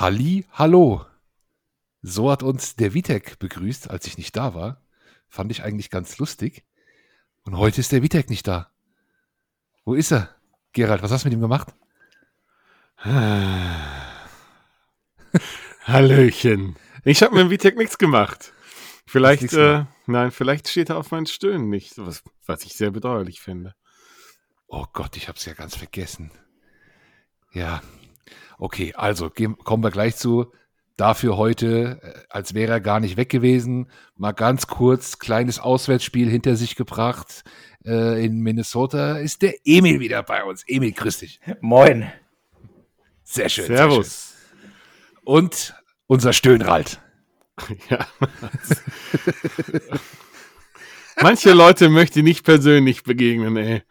Halli, hallo. So hat uns der Vitek begrüßt, als ich nicht da war. Fand ich eigentlich ganz lustig. Und heute ist der Vitek nicht da. Wo ist er? Gerald, was hast du mit ihm gemacht? Hallöchen. Ich habe mit dem Vitek nichts gemacht. Vielleicht, äh, nein, vielleicht steht er auf meinen Stöhnen nicht, was, was ich sehr bedauerlich finde. Oh Gott, ich habe es ja ganz vergessen. Ja, okay, also gehen, kommen wir gleich zu. Dafür heute, äh, als wäre er gar nicht weg gewesen, mal ganz kurz, kleines Auswärtsspiel hinter sich gebracht. Äh, in Minnesota ist der Emil wieder bei uns. Emil, grüß dich. Moin. Sehr schön. Servus. Sehr schön. Und unser Stöhnrald. Ja. Manche Leute möchte ich nicht persönlich begegnen, ey.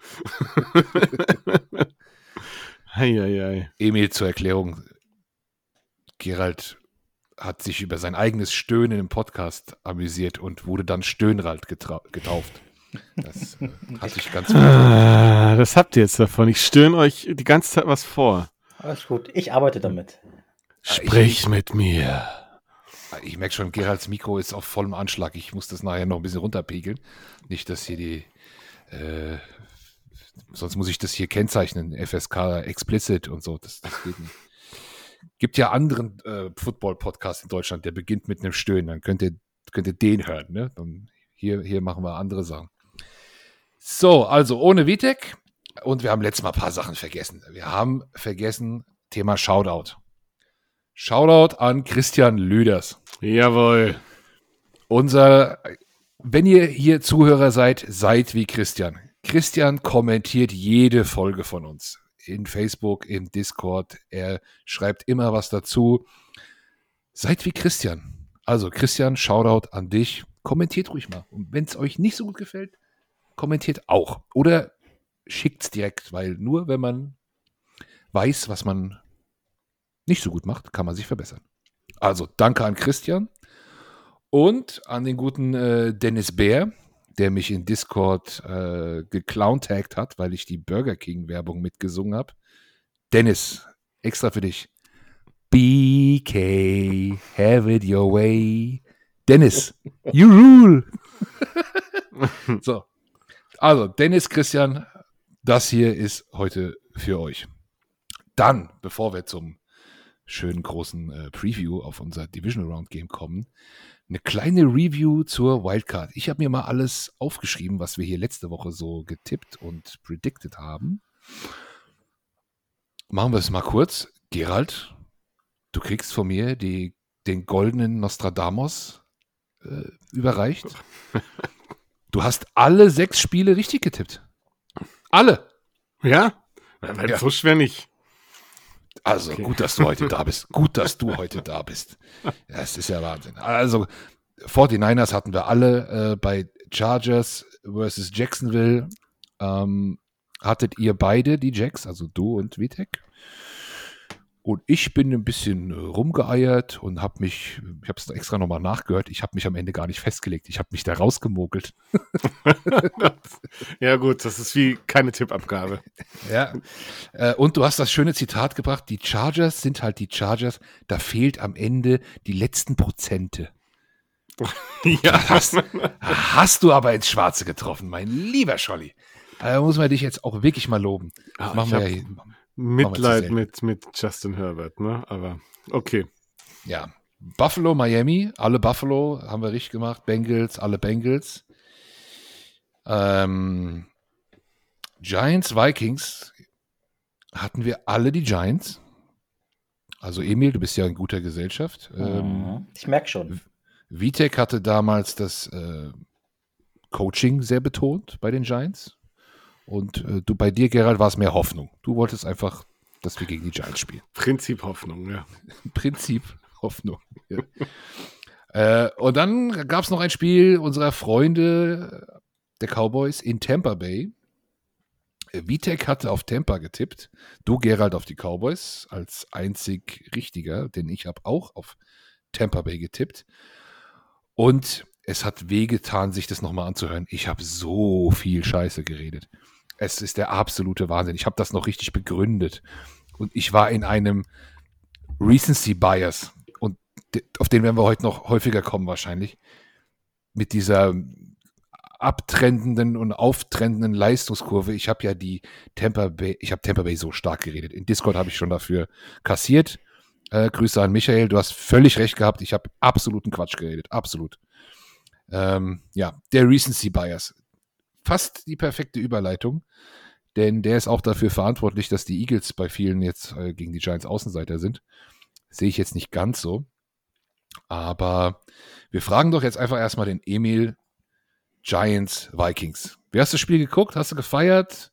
Eieiei. Emil, zur Erklärung. Gerald hat sich über sein eigenes Stöhnen im Podcast amüsiert und wurde dann Stöhnrald getauft. Das äh, hatte ich ganz ah, Das habt ihr jetzt davon. Ich stöhne euch die ganze Zeit was vor. Alles gut. Ich arbeite damit. Sprich ich, mit mir. Ich merke schon, Geralds Mikro ist auf vollem Anschlag. Ich muss das nachher noch ein bisschen runterpegeln. Nicht, dass hier die. Äh, sonst muss ich das hier kennzeichnen. FSK explicit und so. Das, das geht nicht. Gibt ja anderen äh, Football-Podcast in Deutschland, der beginnt mit einem Stöhnen. Dann könnt ihr, könnt ihr den hören. Ne? Dann hier, hier machen wir andere Sachen. So, also ohne Vitek. Und wir haben letztes Mal ein paar Sachen vergessen. Wir haben vergessen, Thema Shoutout. Shoutout an Christian Lüders. Jawohl. Unser, wenn ihr hier Zuhörer seid, seid wie Christian. Christian kommentiert jede Folge von uns. In Facebook, im Discord. Er schreibt immer was dazu. Seid wie Christian. Also Christian, Shoutout an dich. Kommentiert ruhig mal. Und wenn es euch nicht so gut gefällt, kommentiert auch. Oder schickt es direkt, weil nur wenn man weiß, was man nicht so gut macht, kann man sich verbessern. Also danke an Christian und an den guten äh, Dennis Bär, der mich in Discord äh, geclowntagt hat, weil ich die Burger King Werbung mitgesungen habe. Dennis, extra für dich. BK, have it your way. Dennis, you rule. so. Also, Dennis, Christian, das hier ist heute für euch. Dann, bevor wir zum schönen großen äh, Preview auf unser Divisional Round Game kommen, eine kleine Review zur Wildcard. Ich habe mir mal alles aufgeschrieben, was wir hier letzte Woche so getippt und predicted haben. Machen wir es mal kurz. Gerald, du kriegst von mir die, den goldenen Nostradamus äh, überreicht. Du hast alle sechs Spiele richtig getippt. Alle. Ja? ja. So schwer nicht. Also okay. gut, dass du heute da bist. Gut, dass du heute da bist. Das ist ja Wahnsinn. Also 49ers hatten wir alle äh, bei Chargers versus Jacksonville. Ähm, hattet ihr beide die Jacks, also du und Vitek? Und ich bin ein bisschen äh, rumgeeiert und habe mich, ich habe es extra nochmal nachgehört, ich habe mich am Ende gar nicht festgelegt. Ich habe mich da rausgemogelt. ja gut, das ist wie keine Tippabgabe. Ja. Äh, und du hast das schöne Zitat gebracht, die Chargers sind halt die Chargers, da fehlt am Ende die letzten Prozente. ja. Hast, hast, du aber ins Schwarze getroffen, mein lieber Scholli. Da muss man dich jetzt auch wirklich mal loben. Das ah, machen wir ja Mitleid mit, mit Justin Herbert, ne? Aber okay. Ja. Buffalo, Miami, alle Buffalo haben wir richtig gemacht. Bengals, alle Bengals. Ähm, Giants, Vikings hatten wir alle die Giants. Also Emil, du bist ja in guter Gesellschaft. Ähm, mhm. ich merke schon. Vitek hatte damals das äh, Coaching sehr betont bei den Giants. Und äh, du bei dir, Gerald, war es mehr Hoffnung. Du wolltest einfach, dass wir gegen die Giants spielen. Prinzip Hoffnung, ja. Prinzip Hoffnung. Ja. äh, und dann gab es noch ein Spiel unserer Freunde der Cowboys in Tampa Bay. Vitek hatte auf Tampa getippt, du Gerald auf die Cowboys als einzig richtiger, denn ich habe auch auf Tampa Bay getippt. Und es hat wehgetan, sich das nochmal anzuhören. Ich habe so viel Scheiße geredet. Es ist der absolute Wahnsinn. Ich habe das noch richtig begründet. Und ich war in einem Recency Bias. Und auf den werden wir heute noch häufiger kommen wahrscheinlich. Mit dieser abtrendenden und auftrendenden Leistungskurve. Ich habe ja die Tampa Bay, ich habe Tampa Bay so stark geredet. In Discord habe ich schon dafür kassiert. Äh, Grüße an Michael, du hast völlig recht gehabt. Ich habe absoluten Quatsch geredet, absolut. Ähm, ja, der Recency Bias. Fast die perfekte Überleitung, denn der ist auch dafür verantwortlich, dass die Eagles bei vielen jetzt äh, gegen die Giants Außenseiter sind. Sehe ich jetzt nicht ganz so. Aber wir fragen doch jetzt einfach erstmal den Emil Giants Vikings. Wie hast du das Spiel geguckt? Hast du gefeiert?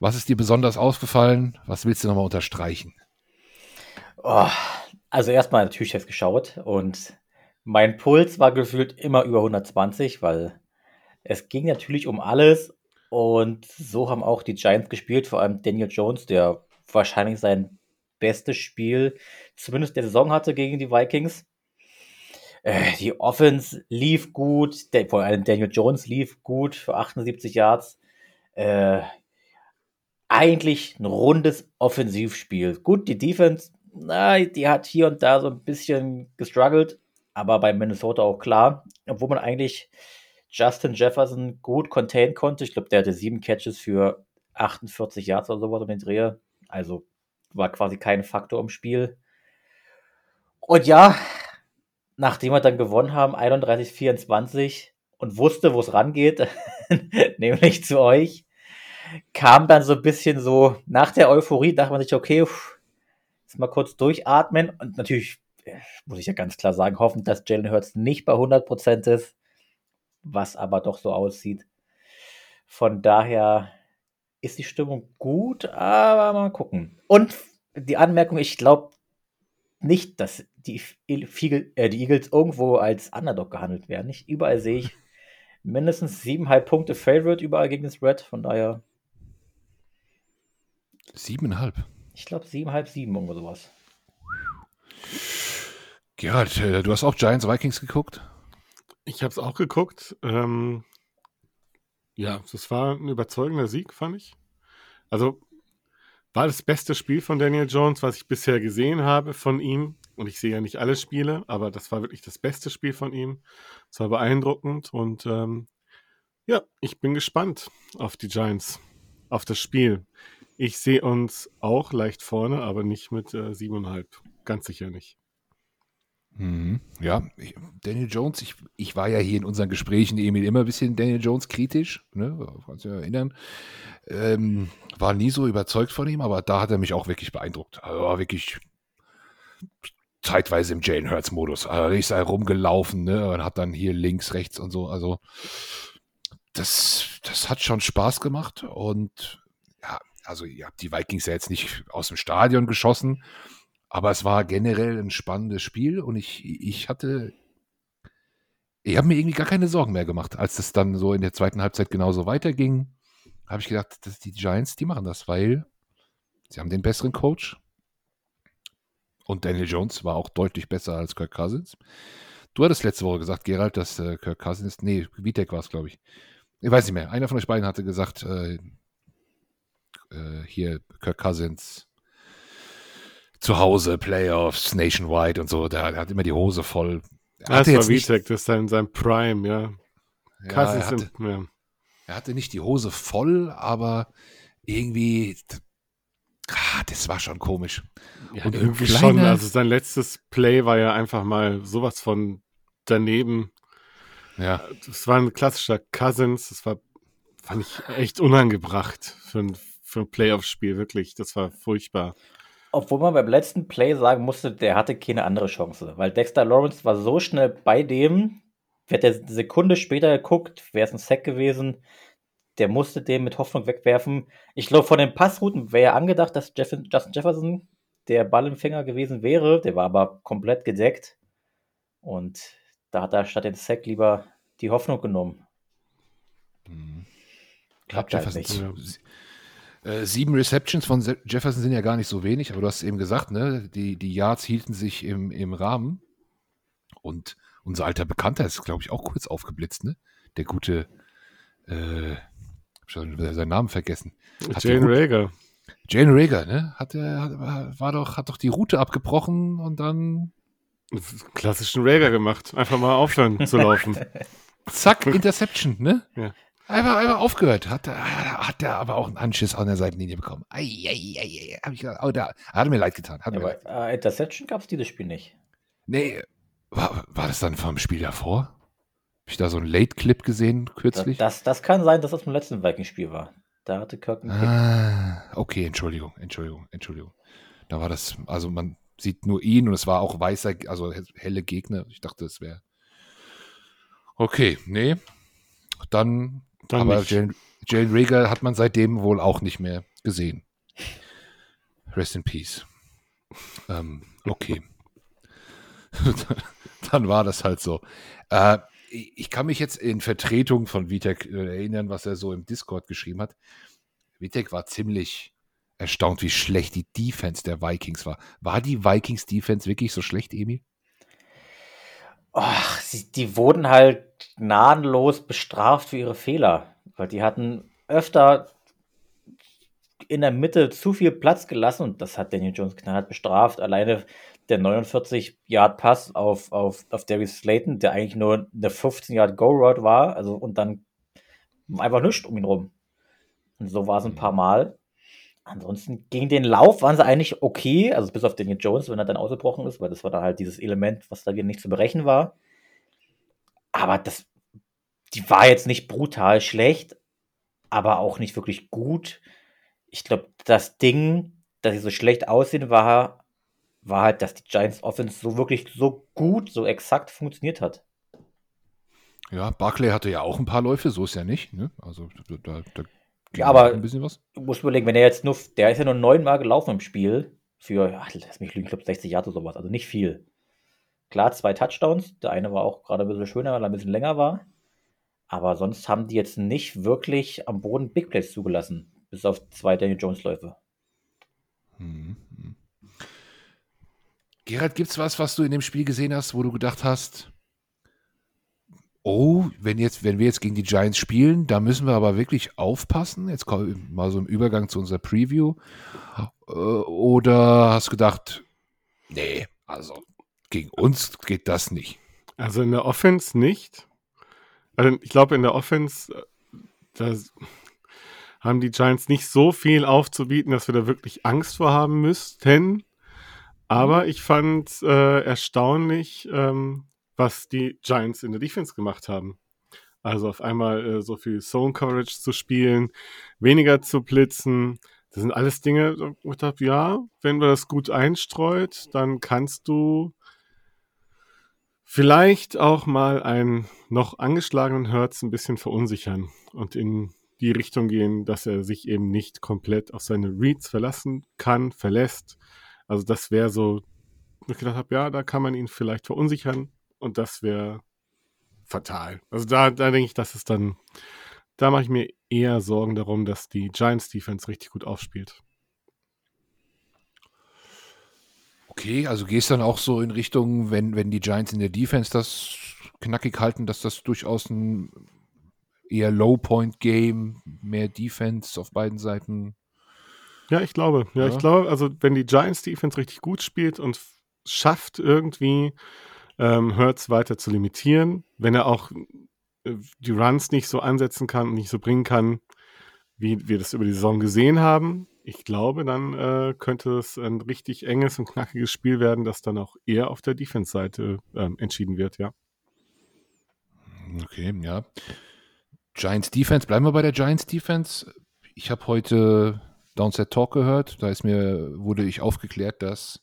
Was ist dir besonders aufgefallen? Was willst du nochmal unterstreichen? Oh, also erstmal natürlich jetzt geschaut und mein Puls war gefühlt immer über 120, weil es ging natürlich um alles und so haben auch die Giants gespielt, vor allem Daniel Jones, der wahrscheinlich sein bestes Spiel zumindest der Saison hatte gegen die Vikings. Äh, die Offense lief gut, vor allem Daniel Jones lief gut für 78 Yards. Äh, eigentlich ein rundes Offensivspiel. Gut, die Defense, na, die hat hier und da so ein bisschen gestruggelt, aber bei Minnesota auch klar, obwohl man eigentlich Justin Jefferson gut contain konnte. Ich glaube, der hatte sieben Catches für 48 Yards oder sowas um den Dreher. Also war quasi kein Faktor im Spiel. Und ja, nachdem wir dann gewonnen haben, 31-24 und wusste, wo es rangeht, nämlich zu euch, kam dann so ein bisschen so, nach der Euphorie dachte man sich, okay, pff, jetzt mal kurz durchatmen und natürlich äh, muss ich ja ganz klar sagen, hoffen, dass Jalen Hurts nicht bei 100% ist, was aber doch so aussieht. Von daher ist die Stimmung gut, aber mal gucken. Und die Anmerkung, ich glaube nicht, dass die, Eagle- äh, die Eagles irgendwo als Underdog gehandelt werden. Nicht überall sehe ich mindestens siebeneinhalb Punkte Favorite überall gegen das Red. Von daher, Siebeneinhalb. ich glaube siebeneinhalb, sieben, irgendwo sowas. Gerald, äh, du hast auch Giants Vikings geguckt? Ich habe es auch geguckt. Ähm, ja, das war ein überzeugender Sieg, fand ich. Also war das beste Spiel von Daniel Jones, was ich bisher gesehen habe von ihm. Und ich sehe ja nicht alle Spiele, aber das war wirklich das beste Spiel von ihm. Es war beeindruckend und ähm, ja, ich bin gespannt auf die Giants, auf das Spiel. Ich sehe uns auch leicht vorne, aber nicht mit äh, siebeneinhalb. Ganz sicher nicht. Mhm. Ja, ich, Daniel Jones, ich, ich war ja hier in unseren Gesprächen, Emil, immer ein bisschen Daniel Jones kritisch, ne? Kannst du dich erinnern. Ähm, war nie so überzeugt von ihm, aber da hat er mich auch wirklich beeindruckt. Also war wirklich zeitweise im Jane Hurts-Modus. Also ist er rumgelaufen, ne? Und hat dann hier links, rechts und so. Also das, das hat schon Spaß gemacht. Und ja, also ihr habt die Vikings ja jetzt nicht aus dem Stadion geschossen, aber es war generell ein spannendes Spiel und ich, ich hatte, ich habe mir irgendwie gar keine Sorgen mehr gemacht, als es dann so in der zweiten Halbzeit genauso weiterging. Habe ich gedacht, dass die Giants, die machen das, weil sie haben den besseren Coach. Und Daniel Jones war auch deutlich besser als Kirk Cousins. Du hattest letzte Woche gesagt, Gerald, dass äh, Kirk Cousins, nee, Vitek war es, glaube ich. Ich weiß nicht mehr. Einer von euch beiden hatte gesagt, äh, äh, hier Kirk Cousins zu Hause, Playoffs, Nationwide und so. Der, der hat immer die Hose voll. Er hatte das war jetzt Vitek, das ist sein, sein Prime, ja. ja, er, Cousins hatte, sind, ja. er hatte nicht die Hose voll, aber irgendwie, ah, das war schon komisch. Ja, Und irgendwie kleine- schon. Also sein letztes Play war ja einfach mal sowas von daneben. Ja, Das war ein klassischer Cousins. Das war, fand ich echt unangebracht für ein, für ein Playoff-Spiel, wirklich. Das war furchtbar. Obwohl man beim letzten Play sagen musste, der hatte keine andere Chance. Weil Dexter Lawrence war so schnell bei dem, hätte er eine Sekunde später geguckt, wäre es ein Sack gewesen. Der musste den mit Hoffnung wegwerfen. Ich glaube, von den Passrouten wäre ja angedacht, dass Jeff Justin Jefferson der Ballempfänger gewesen wäre. Der war aber komplett gedeckt. Und da hat er statt den Sack lieber die Hoffnung genommen. Mhm. Klappt Ja, halt Jefferson- nicht. Äh, sieben Receptions von Jefferson sind ja gar nicht so wenig, aber du hast es eben gesagt, ne? Die, die Yards hielten sich im, im Rahmen. Und unser alter Bekannter ist, glaube ich, auch kurz aufgeblitzt, ne? Der gute, äh, hab schon seinen Namen vergessen. Hat Jane Rager. Jane Rager, ne? Hat er, war doch, hat doch die Route abgebrochen und dann. Klassischen Rager gemacht. Einfach mal aufhören zu laufen. Zack, Interception, ne? Ja. Einfach, einfach aufgehört. Hat, hat er aber auch einen Anschiss an der Seitenlinie bekommen. Ei, ei, ei, ei. Hab ich gedacht, oh, da hat mir leid getan. Hat Ja, mir leid. aber äh, Interception gab es dieses Spiel nicht. Nee, war, war das dann vom Spiel davor? Hab ich da so einen Late-Clip gesehen Das, kürzlich? das, das kann sein, dass das im letzten Vikings-Spiel war. Da hatte Kirk einen. Ah, okay, Entschuldigung, Entschuldigung, Entschuldigung. Da war das, also man sieht nur ihn und es war auch weißer, also helle Gegner. Ich dachte, es wäre. Okay, nee. Dann, Dann aber. Jane, Jane Rager hat man seitdem wohl auch nicht mehr gesehen. Rest in Peace. Ähm, okay. Dann war das halt so. Äh, ich ich kann mich jetzt in Vertretung von Vitek äh, erinnern, was er so im Discord geschrieben hat. Vitek war ziemlich erstaunt, wie schlecht die Defense der Vikings war. War die Vikings Defense wirklich so schlecht, Emil? Och, sie, die wurden halt gnadenlos bestraft für ihre Fehler. Weil die hatten öfter in der Mitte zu viel Platz gelassen und das hat Daniel Jones knallhart bestraft. Alleine der 49-Yard-Pass auf, auf, auf Darius Slayton, der eigentlich nur eine 15-Yard-Go-Road war, also und dann einfach nichts um ihn rum. Und so war es ein paar Mal. Ansonsten gegen den Lauf waren sie eigentlich okay, also bis auf Daniel Jones, wenn er dann ausgebrochen ist, weil das war dann halt dieses Element, was da nicht zu berechnen war. Aber das, die war jetzt nicht brutal schlecht, aber auch nicht wirklich gut. Ich glaube, das Ding, dass sie so schlecht aussehen, war, war halt, dass die Giants Offense so wirklich so gut, so exakt funktioniert hat. Ja, Barclay hatte ja auch ein paar Läufe, so ist ja nicht. Ne? Also da, da Ja, aber- ein bisschen was. Du musst überlegen, wenn er jetzt nur, der ist ja nur neunmal gelaufen im Spiel für, ach, lass mich lügen, ich glaube 60 Jahre oder sowas, also nicht viel. Klar, zwei Touchdowns, der eine war auch gerade ein bisschen schöner, weil er ein bisschen länger war. Aber sonst haben die jetzt nicht wirklich am Boden Big Plays zugelassen, bis auf zwei Daniel Jones Läufe. Mhm. mhm. Gerhard, gibt's was, was du in dem Spiel gesehen hast, wo du gedacht hast, oh, wenn jetzt, wenn wir jetzt gegen die Giants spielen, da müssen wir aber wirklich aufpassen. Jetzt kommen wir mal so im Übergang zu unserer Preview. Äh, Oder hast du gedacht, nee, also gegen uns geht das nicht. Also in der Offense nicht. Also ich glaube, in der Offense, äh, da haben die Giants nicht so viel aufzubieten, dass wir da wirklich Angst vor haben müssten. Aber ich fand äh, erstaunlich, ähm, was die Giants in der Defense gemacht haben. Also auf einmal äh, so viel Zone Coverage zu spielen, weniger zu blitzen. Das sind alles Dinge, wo ich dachte, ja, wenn du das gut einstreut, dann kannst du vielleicht auch mal einen noch angeschlagenen Hertz ein bisschen verunsichern und in die Richtung gehen, dass er sich eben nicht komplett auf seine Reads verlassen kann, verlässt. Also das wäre so, wo ich gedacht habe, ja, da kann man ihn vielleicht verunsichern und das wäre fatal. Also da, da denke ich, dass es dann, da mache ich mir eher Sorgen darum, dass die Giants Defense richtig gut aufspielt. Okay, also gehst dann auch so in Richtung, wenn, wenn die Giants in der Defense das knackig halten, dass das durchaus ein eher Low-Point-Game, mehr Defense auf beiden Seiten. Ja, ich glaube. Ja, Ja. ich glaube, also wenn die Giants Defense richtig gut spielt und schafft irgendwie ähm, Hurts weiter zu limitieren, wenn er auch äh, die Runs nicht so ansetzen kann und nicht so bringen kann, wie wir das über die Saison gesehen haben, ich glaube, dann äh, könnte es ein richtig enges und knackiges Spiel werden, das dann auch eher auf der Defense-Seite ähm, entschieden wird, ja. Okay, ja. Giants Defense, bleiben wir bei der Giants Defense. Ich habe heute Downset Talk gehört, da ist mir, wurde ich aufgeklärt, dass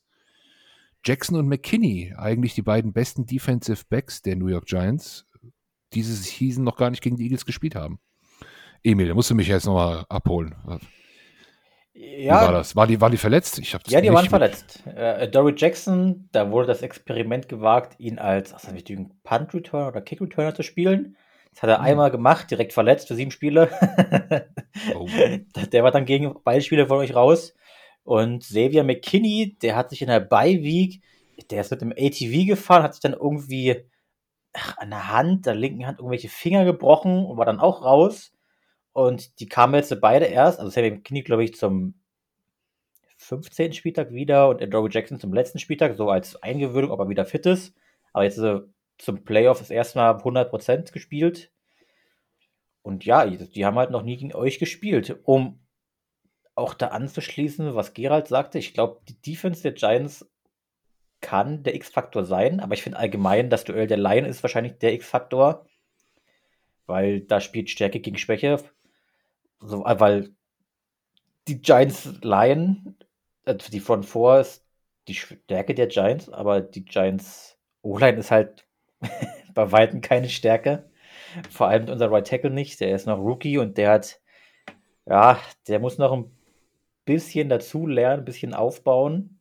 Jackson und McKinney, eigentlich die beiden besten Defensive Backs der New York Giants, dieses Season noch gar nicht gegen die Eagles gespielt haben. Emil, da musst du mich jetzt nochmal abholen. Wie war Ja, das? War die, war die verletzt? Ich ja, die waren mit- verletzt. Äh, Dory Jackson, da wurde das Experiment gewagt, ihn als was ich, Punt Returner oder Kick Returner zu spielen. Das hat er Hm. einmal gemacht, direkt verletzt für sieben Spiele. Oh. Der war dann gegen beide Spiele von euch raus. Und Xavier McKinney, der hat sich in der Bye-Week, der ist mit dem ATV gefahren, hat sich dann irgendwie ach, an der Hand, der linken Hand, irgendwelche Finger gebrochen und war dann auch raus. Und die kamen jetzt beide erst, also Xavier McKinney, glaube ich, zum 15. Spieltag wieder und Andrew Jackson zum letzten Spieltag, so als Eingewöhnung, ob er wieder fit ist. Aber jetzt ist er zum Playoff das erste Mal 100% gespielt. Und ja, die haben halt noch nie gegen euch gespielt. Um auch da anzuschließen, was Gerald sagte, ich glaube, die Defense der Giants kann der X-Faktor sein, aber ich finde allgemein, das Duell der Lion ist wahrscheinlich der X-Faktor, weil da spielt Stärke gegen Schwäche. So, äh, weil die Giants Lion, also die Front 4 ist die Stärke der Giants, aber die Giants O-Line ist halt bei Weitem keine Stärke. Vor allem unser Right Tackle nicht. Der ist noch Rookie und der hat, ja, der muss noch ein bisschen dazu lernen, ein bisschen aufbauen.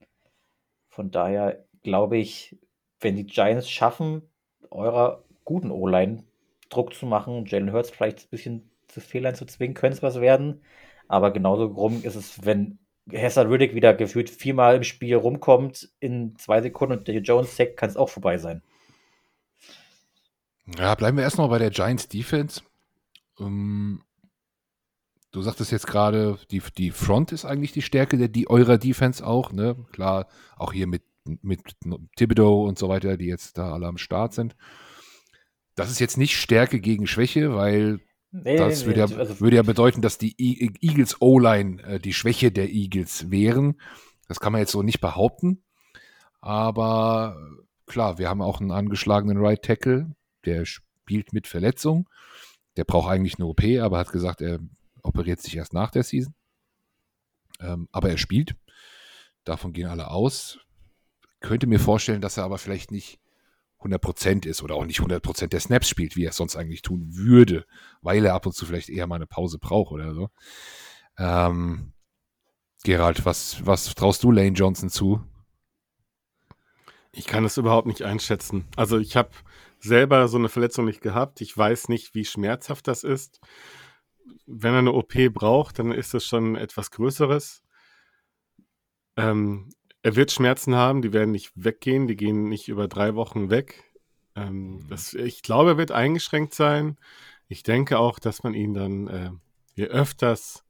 Von daher glaube ich, wenn die Giants schaffen, eurer guten O-Line Druck zu machen, Jalen Hurts vielleicht ein bisschen zu Fehlern zu zwingen, könnte es was werden. Aber genauso rum ist es, wenn Hesser Riddick wieder gefühlt viermal im Spiel rumkommt in zwei Sekunden und der Jones sagt, kann es auch vorbei sein. Ja, bleiben wir erstmal bei der Giants Defense. Ähm, du sagtest jetzt gerade, die, die Front ist eigentlich die Stärke der, die, eurer Defense auch, ne? Klar, auch hier mit, mit Thibodeau und so weiter, die jetzt da alle am Start sind. Das ist jetzt nicht Stärke gegen Schwäche, weil Nee, das nee, würde, ja, also, würde, ja, bedeuten, dass die Eagles O-Line äh, die Schwäche der Eagles wären. Das kann man jetzt so nicht behaupten. Aber klar, wir haben auch einen angeschlagenen Right Tackle, der spielt mit Verletzung. Der braucht eigentlich eine OP, aber hat gesagt, er operiert sich erst nach der Season. Ähm, aber er spielt. Davon gehen alle aus. Könnte mir vorstellen, dass er aber vielleicht nicht 100% ist oder auch nicht 100% der Snaps spielt, wie er es sonst eigentlich tun würde, weil er ab und zu vielleicht eher mal eine Pause braucht oder so. Ähm, Gerald, was, was traust du Lane Johnson zu? Ich kann es überhaupt nicht einschätzen. Also ich habe selber so eine Verletzung nicht gehabt. Ich weiß nicht, wie schmerzhaft das ist. Wenn er eine OP braucht, dann ist es schon etwas Größeres. Ähm, er wird Schmerzen haben, die werden nicht weggehen, die gehen nicht über drei Wochen weg. Ähm, mhm. das, ich glaube, er wird eingeschränkt sein. Ich denke auch, dass man ihn dann äh, je öfters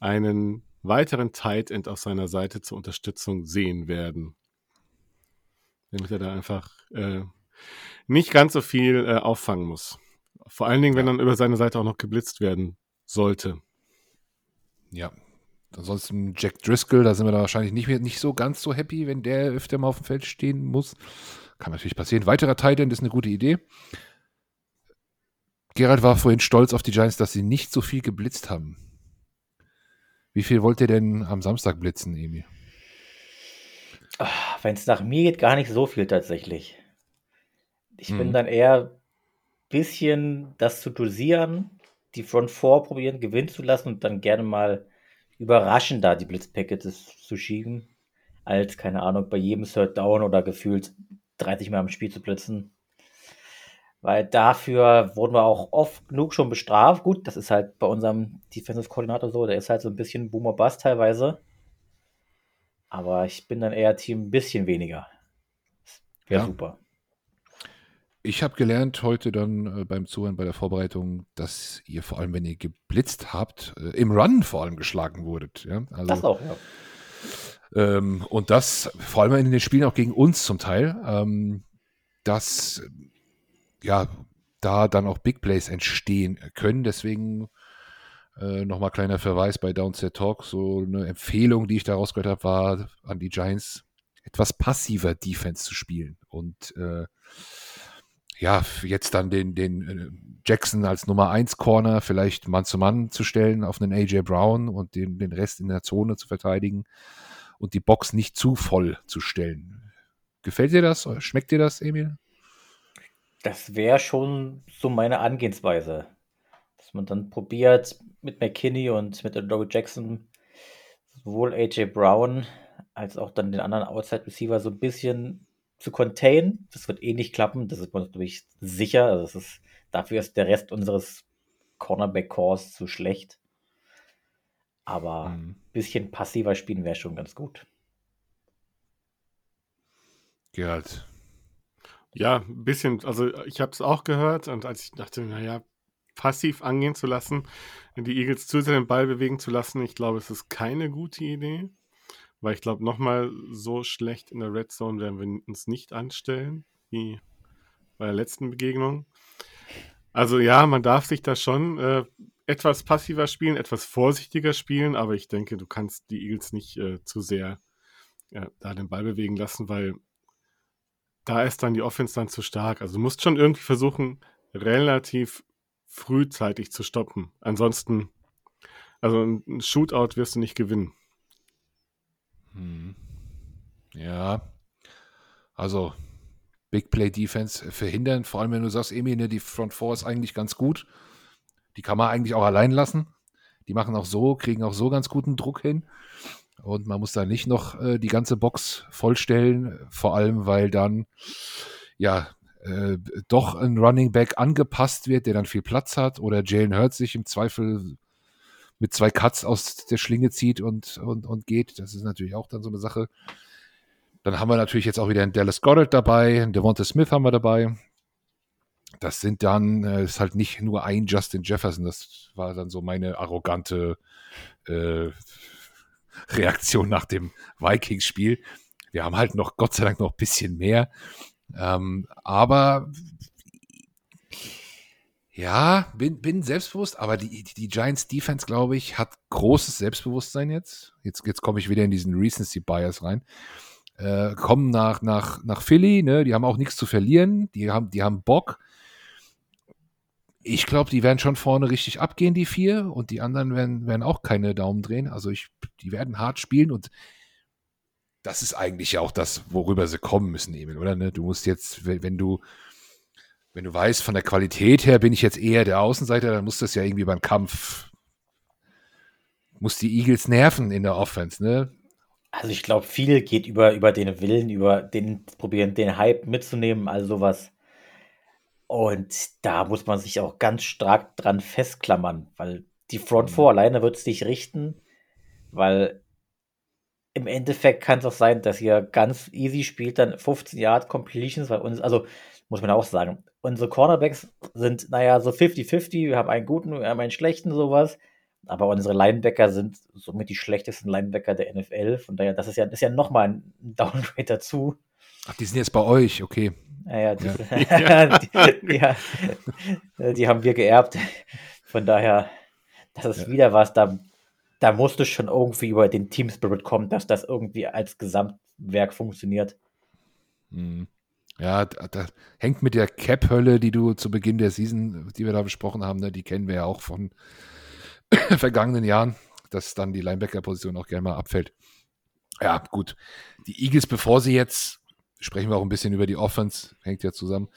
einen weiteren Tight End auf seiner Seite zur Unterstützung sehen werden. Damit er da einfach äh, nicht ganz so viel äh, auffangen muss. Vor allen Dingen, wenn dann über seine Seite auch noch geblitzt werden sollte. Ja, Ansonsten Jack Driscoll, da sind wir da wahrscheinlich nicht, mehr, nicht so ganz so happy, wenn der öfter mal auf dem Feld stehen muss. Kann natürlich passieren. Weiterer Titan ist eine gute Idee. Gerald war vorhin stolz auf die Giants, dass sie nicht so viel geblitzt haben. Wie viel wollt ihr denn am Samstag blitzen, Emi? Ah, wenn es nach mir geht, gar nicht so viel tatsächlich. Ich hm. bin dann eher ein bisschen das zu dosieren, die Front 4 probieren, gewinnen zu lassen und dann gerne mal überraschender die Blitzpackages zu schieben, als, keine Ahnung, bei jedem Third Down oder gefühlt 30 Mal im Spiel zu blitzen. Weil dafür wurden wir auch oft genug schon bestraft. Gut, das ist halt bei unserem Defensive-Koordinator so, der ist halt so ein bisschen Boomer-Bust teilweise. Aber ich bin dann eher Team ein bisschen weniger. Wäre ja. super. Ich habe gelernt heute dann äh, beim Zuhören bei der Vorbereitung, dass ihr vor allem, wenn ihr geblitzt habt, äh, im Run vor allem geschlagen wurdet. Ja? Also, das auch, ja. Ähm, und das vor allem in den Spielen auch gegen uns zum Teil, ähm, dass ja da dann auch Big Plays entstehen können. Deswegen äh, nochmal kleiner Verweis bei Downset Talk. So eine Empfehlung, die ich daraus gehört habe, war an die Giants etwas passiver Defense zu spielen und äh, ja, jetzt dann den, den äh, Jackson als Nummer 1 Corner vielleicht Mann zu Mann zu stellen auf einen AJ Brown und den, den Rest in der Zone zu verteidigen und die Box nicht zu voll zu stellen. Gefällt dir das? Schmeckt dir das, Emil? Das wäre schon so meine Angehensweise. Dass man dann probiert, mit McKinney und mit Adore Jackson sowohl AJ Brown als auch dann den anderen Outside Receiver so ein bisschen zu containen. Das wird eh nicht klappen, das ist natürlich sicher. Also das ist, dafür ist der Rest unseres Cornerback-Cores zu schlecht. Aber ein mhm. bisschen passiver spielen wäre schon ganz gut. Gerald. Ja, ein bisschen, also ich habe es auch gehört und als ich dachte, naja, passiv angehen zu lassen, die Eagles zu sehr den Ball bewegen zu lassen, ich glaube, es ist keine gute Idee. Weil ich glaube, nochmal so schlecht in der Red Zone werden wir uns nicht anstellen, wie bei der letzten Begegnung. Also ja, man darf sich da schon äh, etwas passiver spielen, etwas vorsichtiger spielen, aber ich denke, du kannst die Eagles nicht äh, zu sehr ja, da den Ball bewegen lassen, weil da ist dann die Offense dann zu stark. Also du musst schon irgendwie versuchen, relativ frühzeitig zu stoppen. Ansonsten, also ein Shootout wirst du nicht gewinnen. Hm. Ja, also Big Play Defense verhindern, vor allem wenn du sagst, Emil, ne, die Front Four ist eigentlich ganz gut. Die kann man eigentlich auch allein lassen. Die machen auch so, kriegen auch so ganz guten Druck hin. Und man muss da nicht noch äh, die ganze Box vollstellen, vor allem weil dann ja äh, doch ein Running Back angepasst wird, der dann viel Platz hat, oder Jalen Hurts sich im Zweifel mit zwei Cuts aus der Schlinge zieht und, und, und geht. Das ist natürlich auch dann so eine Sache. Dann haben wir natürlich jetzt auch wieder einen Dallas Goddard dabei, einen Devonta Smith haben wir dabei. Das sind dann, äh, ist halt nicht nur ein Justin Jefferson, das war dann so meine arrogante äh, Reaktion nach dem Vikings-Spiel. Wir haben halt noch, Gott sei Dank, noch ein bisschen mehr. Ähm, aber ja, bin, bin selbstbewusst, aber die, die Giants Defense, glaube ich, hat großes Selbstbewusstsein jetzt. Jetzt, jetzt komme ich wieder in diesen Recency Bias rein. Äh, kommen nach, nach, nach Philly, ne? die haben auch nichts zu verlieren, die haben, die haben Bock. Ich glaube, die werden schon vorne richtig abgehen, die vier, und die anderen werden, werden auch keine Daumen drehen. Also ich, die werden hart spielen und das ist eigentlich ja auch das, worüber sie kommen müssen, Emil, oder? Ne? Du musst jetzt, wenn, wenn du, wenn du weißt, von der Qualität her bin ich jetzt eher der Außenseiter, dann muss das ja irgendwie beim Kampf, muss die Eagles nerven in der Offense, ne? Also ich glaube, viel geht über, über den Willen, über den probieren, den Hype mitzunehmen, all sowas. Und da muss man sich auch ganz stark dran festklammern, weil die Front mhm. Four alleine wird es nicht richten, weil im Endeffekt kann es auch sein, dass ihr ganz easy spielt, dann 15 Yard Completions, weil uns, also muss man auch sagen, unsere Cornerbacks sind, naja, so 50-50, wir haben einen guten, wir haben einen schlechten, sowas. Aber unsere Linebacker sind somit die schlechtesten Linebacker der NFL. Von daher, das ist ja, ist ja nochmal ein Downgrade dazu. Ach, die sind jetzt bei euch, okay. Naja, die, ja. die, die, die, haben wir geerbt. Von daher, das ist ja. wieder was, da, da musst du schon irgendwie über den Team Spirit kommen, dass das irgendwie als Gesamtwerk funktioniert. Mhm. Ja, da, da, hängt mit der Cap-Hölle, die du zu Beginn der Season, die wir da besprochen haben, ne, die kennen wir ja auch von vergangenen Jahren, dass dann die Linebacker-Position auch gerne mal abfällt. Ja, gut. Die Eagles, bevor sie jetzt, sprechen wir auch ein bisschen über die Offense, hängt ja zusammen,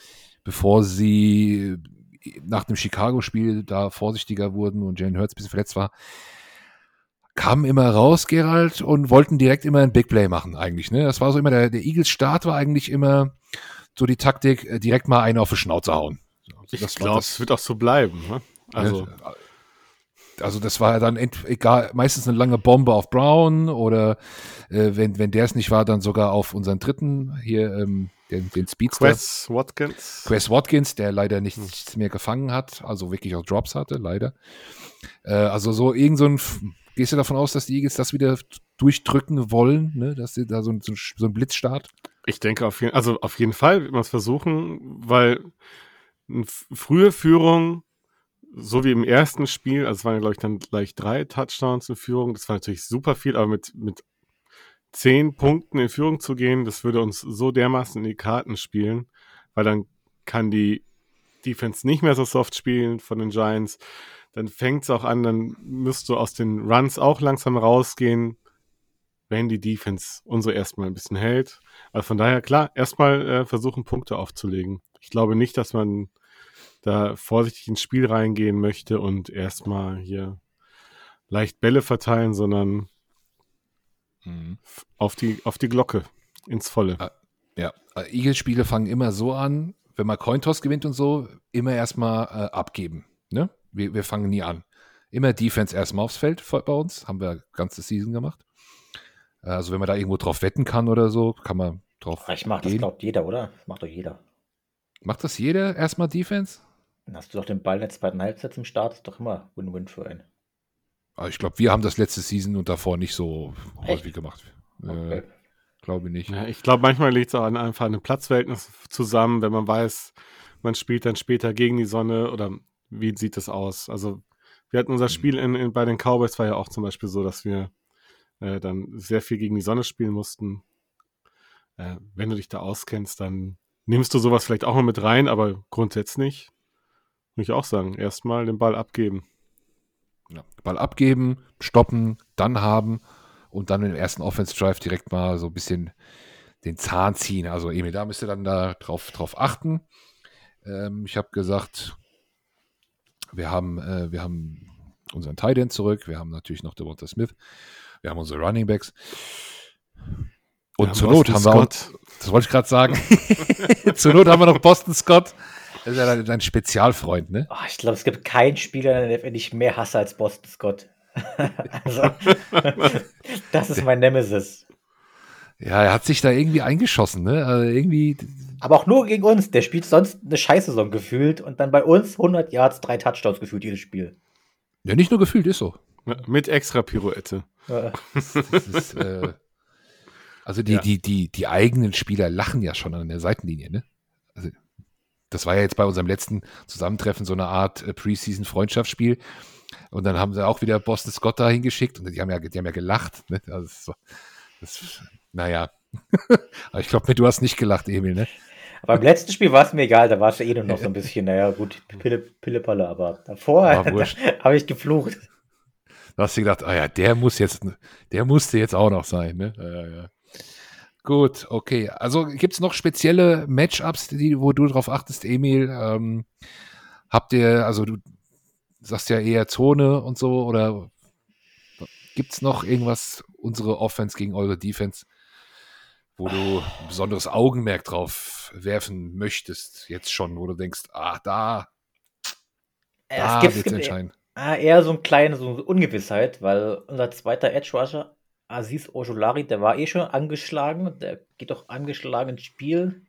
bevor sie nach dem Chicago-Spiel da vorsichtiger wurden und Jalen Hurts ein bisschen verletzt war, kamen immer raus, Gerald, und wollten direkt immer ein Big Play machen, eigentlich. Ne? Das war so immer, der, der Eagles-Start war eigentlich immer so die Taktik, äh, direkt mal einen auf die Schnauze hauen. Also ich glaube, es wird auch so bleiben. Ne? Also. Also das war ja dann egal, meistens eine lange Bombe auf Brown oder äh, wenn, wenn der es nicht war, dann sogar auf unseren dritten hier, ähm, den, den Speedster. Quest Watkins. Quest Watkins, der leider nichts hm. mehr gefangen hat, also wirklich auch Drops hatte, leider. Äh, also so irgend so ein Gehst du davon aus, dass die Eagles das wieder durchdrücken wollen, ne? dass sie da so, ein, so ein Blitzstart? Ich denke auf jeden, also auf jeden Fall wird man es versuchen, weil eine frühe Führung, so wie im ersten Spiel, also es waren glaube ich, dann gleich drei Touchdowns in Führung, das war natürlich super viel, aber mit, mit zehn Punkten in Führung zu gehen, das würde uns so dermaßen in die Karten spielen, weil dann kann die Defense nicht mehr so soft spielen von den Giants. Dann fängt es auch an, dann müsst du aus den Runs auch langsam rausgehen, wenn die Defense unsere erstmal ein bisschen hält. Also von daher, klar, erstmal äh, versuchen, Punkte aufzulegen. Ich glaube nicht, dass man da vorsichtig ins Spiel reingehen möchte und erstmal hier leicht Bälle verteilen, sondern mhm. auf, die, auf die Glocke, ins Volle. Ah, ja, Eagles-Spiele fangen immer so an, wenn man Cointoss gewinnt und so, immer erstmal äh, abgeben. Ne? Wir, wir fangen nie an. Immer Defense erstmal aufs Feld bei uns. Haben wir ganze Season gemacht. Also wenn man da irgendwo drauf wetten kann oder so, kann man drauf. Ich mach gehen. das, glaubt jeder, oder? Das macht doch jeder. Macht das jeder erstmal Defense? Dann hast du doch den Ball in der zweiten Halbzeit zum Start, ist doch immer Win-Win für einen. Aber ich glaube, wir haben das letzte Season und davor nicht so Echt? häufig gemacht. Okay. Äh, glaube ich nicht. Ja, ich glaube, manchmal liegt es auch an einfach einem Platzverhältnis zusammen, wenn man weiß, man spielt dann später gegen die Sonne oder wie sieht das aus? Also wir hatten unser mhm. Spiel in, in, bei den Cowboys war ja auch zum Beispiel so, dass wir äh, dann sehr viel gegen die Sonne spielen mussten. Äh, wenn du dich da auskennst, dann nimmst du sowas vielleicht auch mal mit rein, aber grundsätzlich würde ich auch sagen, erstmal den Ball abgeben. Ja, Ball abgeben, stoppen, dann haben und dann im ersten Offense Drive direkt mal so ein bisschen den Zahn ziehen. Also Emil, da müsst ihr dann da drauf, drauf achten. Ähm, ich habe gesagt, wir haben, äh, wir haben unseren Tight End zurück, wir haben natürlich noch Devonta Smith, wir haben unsere Running Backs. Und ja, zur Not haben wir auch, das wollte ich gerade sagen, zur Not haben wir noch Boston Scott. Das ist ja dein, Spezialfreund, ne? Oh, ich glaube, es gibt keinen Spieler, den ich mehr hasse als Boston Scott. also, das ist mein Nemesis. Ja, er hat sich da irgendwie eingeschossen, ne? Also irgendwie. Aber auch nur gegen uns. Der spielt sonst eine Scheißsaison gefühlt und dann bei uns 100 Yards, drei Touchdowns gefühlt jedes Spiel. Ja, nicht nur gefühlt, ist so. Mit extra Pirouette. Das, das ist, äh, also die, ja. die, die, die eigenen Spieler lachen ja schon an der Seitenlinie, ne? Also, das war ja jetzt bei unserem letzten Zusammentreffen so eine Art äh, Preseason-Freundschaftsspiel. Und dann haben sie auch wieder Boston Scott da hingeschickt und die haben ja, die haben ja gelacht. Ne? Also das, das, naja. Aber ich glaube, du hast nicht gelacht, Emil, ne? Beim letzten Spiel war es mir egal, da war es ja eh nur noch so ein bisschen, naja, gut, Pille, Pille aber davor habe ich geflucht. Da hast du gedacht, ah ja, der muss jetzt, der musste jetzt auch noch sein, ne? Ja, ja. Gut, okay. Also gibt es noch spezielle Matchups, die, wo du drauf achtest, Emil? Ähm, habt ihr, also du sagst ja eher Zone und so, oder gibt es noch irgendwas, unsere Offense gegen eure Defense, wo du ein besonderes Augenmerk drauf werfen möchtest, jetzt schon, wo du denkst, ah, da, da wird es entscheiden. Ah, eher so ein kleines so Ungewissheit, weil unser zweiter Edge Rusher, Aziz Ojolari, der war eh schon angeschlagen, der geht doch angeschlagen ins Spiel.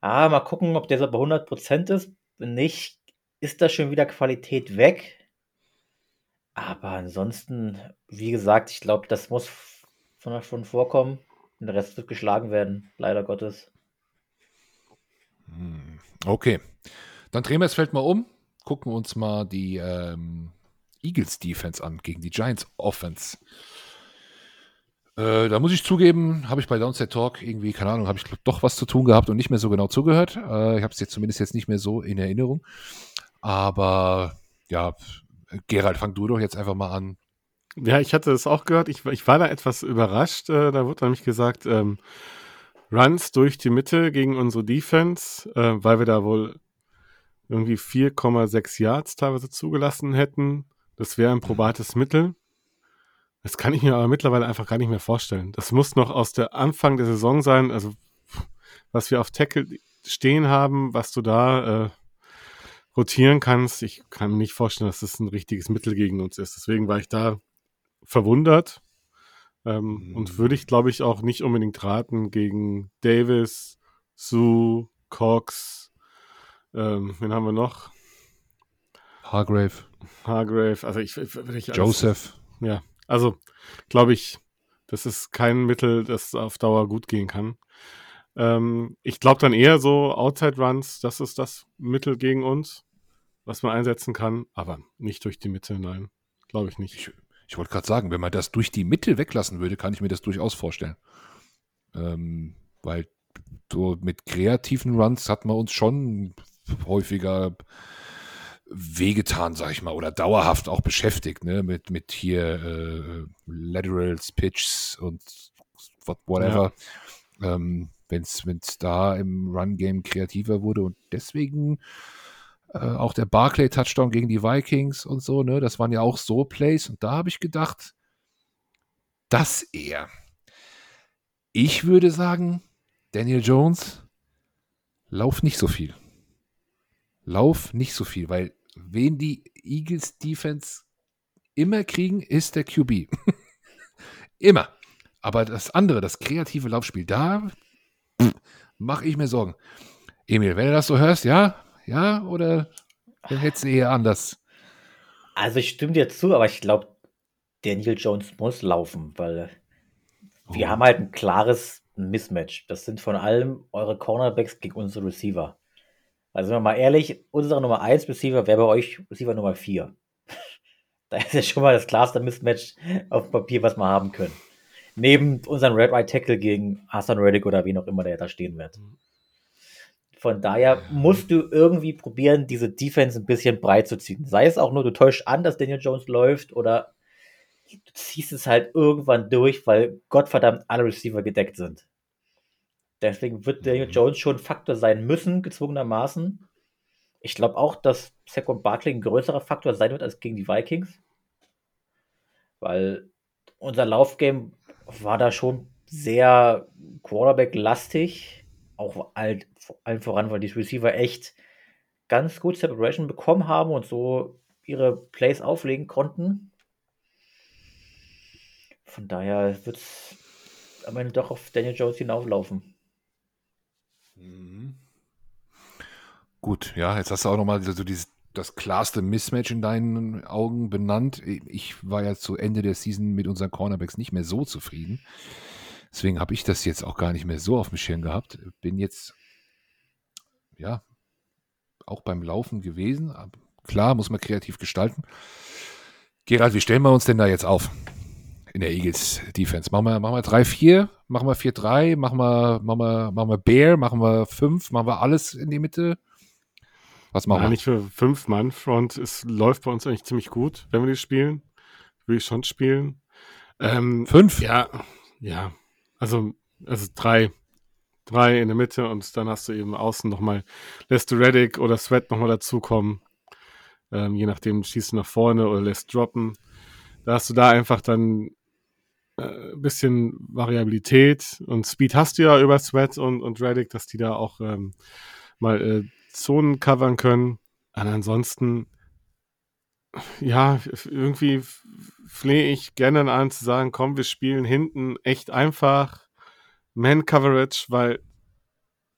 Ah, mal gucken, ob der so bei 100% ist. Wenn nicht, ist da schon wieder Qualität weg. Aber ansonsten, wie gesagt, ich glaube, das muss von schon vorkommen. Und der Rest wird geschlagen werden, leider Gottes. Hm, okay. Dann drehen wir das Feld mal um, gucken uns mal die ähm, Eagles Defense an gegen die Giants Offense. Äh, da muss ich zugeben, habe ich bei Downside Talk irgendwie, keine Ahnung, habe ich doch was zu tun gehabt und nicht mehr so genau zugehört. Äh, ich habe es jetzt zumindest jetzt nicht mehr so in Erinnerung. Aber ja, Gerald, fang du doch jetzt einfach mal an. Ja, ich hatte es auch gehört. Ich, ich war da etwas überrascht. Äh, da wurde nämlich gesagt, ähm, Runs durch die Mitte gegen unsere Defense, äh, weil wir da wohl irgendwie 4,6 Yards teilweise zugelassen hätten. Das wäre ein probates Mittel. Das kann ich mir aber mittlerweile einfach gar nicht mehr vorstellen. Das muss noch aus der Anfang der Saison sein. Also, was wir auf Tackle stehen haben, was du da äh, rotieren kannst. Ich kann mir nicht vorstellen, dass das ein richtiges Mittel gegen uns ist. Deswegen war ich da verwundert ähm, mhm. und würde ich, glaube ich, auch nicht unbedingt raten gegen Davis, Sue, Cox. Ähm, wen haben wir noch? Hargrave. Hargrave. Also ich, ich, ich Joseph. Ja, also glaube ich, das ist kein Mittel, das auf Dauer gut gehen kann. Ähm, ich glaube dann eher so Outside Runs, das ist das Mittel gegen uns, was man einsetzen kann, aber nicht durch die Mitte, nein, glaube ich nicht. Ich, ich wollte gerade sagen, wenn man das durch die Mitte weglassen würde, kann ich mir das durchaus vorstellen. Ähm, weil so mit kreativen Runs hat man uns schon häufiger wehgetan, sag ich mal, oder dauerhaft auch beschäftigt, ne, mit, mit hier äh, Laterals, Pitches und whatever. Ja. Ähm, wenn es da im Run-Game kreativer wurde und deswegen äh, auch der Barclay-Touchdown gegen die Vikings und so, ne, das waren ja auch so Plays und da habe ich gedacht, das eher. Ich würde sagen, Daniel Jones, lauf nicht so viel. Lauf nicht so viel, weil wen die Eagles Defense immer kriegen, ist der QB. immer. Aber das andere, das kreative Laufspiel, da mache ich mir Sorgen. Emil, wenn du das so hörst, ja, ja, oder hättest du eher anders? Also ich stimme dir zu, aber ich glaube, Daniel Jones muss laufen, weil Wir Und- haben halt ein klares Mismatch. Das sind von allem eure Cornerbacks gegen unsere Receiver. Also sind wir mal ehrlich, unsere Nummer 1 Receiver wäre bei euch Receiver Nummer 4. da ist ja schon mal das klarste Mismatch auf dem Papier, was wir haben können. Neben unserem Red Right Tackle gegen Hassan Reddick oder wie noch immer der da stehen wird. Von daher musst du irgendwie probieren, diese Defense ein bisschen breit zu ziehen. Sei es auch nur, du täuschst an, dass Daniel Jones läuft oder du ziehst es halt irgendwann durch, weil Gottverdammt alle Receiver gedeckt sind. Deswegen wird Daniel. Jones schon Faktor sein müssen, gezwungenermaßen. Ich glaube auch, dass Saquon Barkley ein größerer Faktor sein wird als gegen die Vikings. Weil unser Laufgame war da schon sehr Quarterback-lastig. Auch alt, allen voran, weil die Receiver echt ganz gut Separation bekommen haben und so ihre Plays auflegen konnten. Von daher wird es am Ende doch auf Daniel Jones hinauflaufen. Mhm. Gut, ja, jetzt hast du auch nochmal so dieses, das klarste Mismatch in deinen Augen benannt. Ich war ja zu Ende der Season mit unseren Cornerbacks nicht mehr so zufrieden. Deswegen habe ich das jetzt auch gar nicht mehr so auf dem Schirm gehabt. Bin jetzt, ja, auch beim Laufen gewesen. Klar, muss man kreativ gestalten. Gerald, wie stellen wir uns denn da jetzt auf? In der Eagles Defense. Machen wir, machen wir 3-4, machen wir 4-3, machen wir, machen wir, machen wir Bear, machen wir 5, machen wir alles in die Mitte. Was machen Ja, wir? nicht für fünf Mann Front. Es läuft bei uns eigentlich ziemlich gut, wenn wir die spielen. Will ich schon spielen. Ähm, Fünf? ja, ja. Also, also drei. Drei in der Mitte und dann hast du eben außen nochmal, lässt du Reddick oder Sweat nochmal dazukommen. Ähm, je nachdem, schießt du nach vorne oder lässt droppen. Da hast du da einfach dann äh, bisschen Variabilität und Speed hast du ja über Sweat und, und Reddick, dass die da auch ähm, mal äh, Zonen covern können. Und ansonsten, ja, irgendwie flehe ich gerne an zu sagen, komm, wir spielen hinten echt einfach Man-Coverage, weil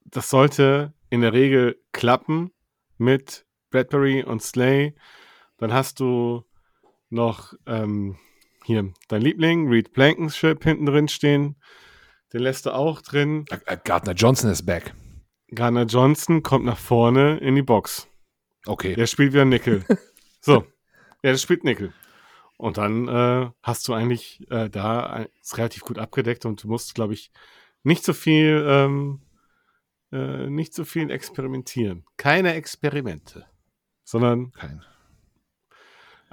das sollte in der Regel klappen mit Bradbury und Slay. Dann hast du noch ähm, hier dein Liebling, Reed Blankenship hinten drin stehen. Den lässt du auch drin. Äh, Gardner Johnson ist back. Garner Johnson kommt nach vorne in die Box. Okay. Der spielt wieder Nickel. so, ja, der spielt Nickel. Und dann äh, hast du eigentlich äh, da ist relativ gut abgedeckt und du musst, glaube ich, nicht so viel, ähm, äh, nicht so viel experimentieren. Keine Experimente, sondern Kein.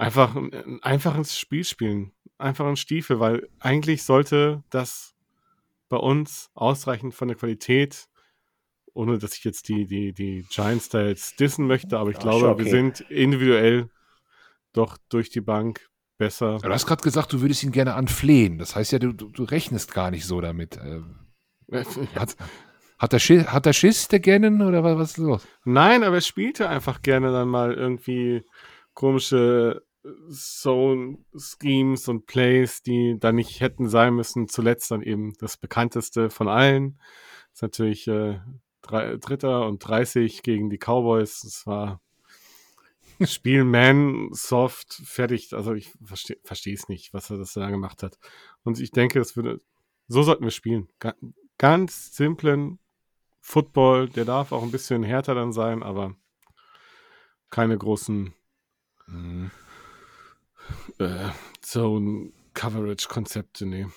Einfach ein, ein einfaches Spiel spielen. Einfach ein Stiefel, weil eigentlich sollte das bei uns ausreichend von der Qualität, ohne dass ich jetzt die, die, die Giants da jetzt dissen möchte, aber ich Ja, glaube, schon wir okay. sind individuell doch durch die Bank besser. Du hast gerade gesagt, du würdest ihn gerne anflehen. Das heißt ja, du, du, du rechnest gar nicht so damit. Ähm, Hat, hat, der Schiss, hat der Schiss, der Gannon, oder was, was ist los? Nein, aber er spielte einfach gerne dann mal irgendwie komische Zone-Schemes und Plays, die da nicht hätten sein müssen. Zuletzt dann eben das bekannteste von allen. Das ist natürlich äh, drei, Dritter und 30 gegen die Cowboys. Das war Spiel Man, Soft, fertig. Also ich verstehe verstehe es nicht, was er das da gemacht hat. Und ich denke, das würde, so sollten wir spielen. Ga ganz simplen Football, der darf auch ein bisschen härter dann sein, aber keine großen Mhm. Äh, Zone-Coverage-Konzepte, nee.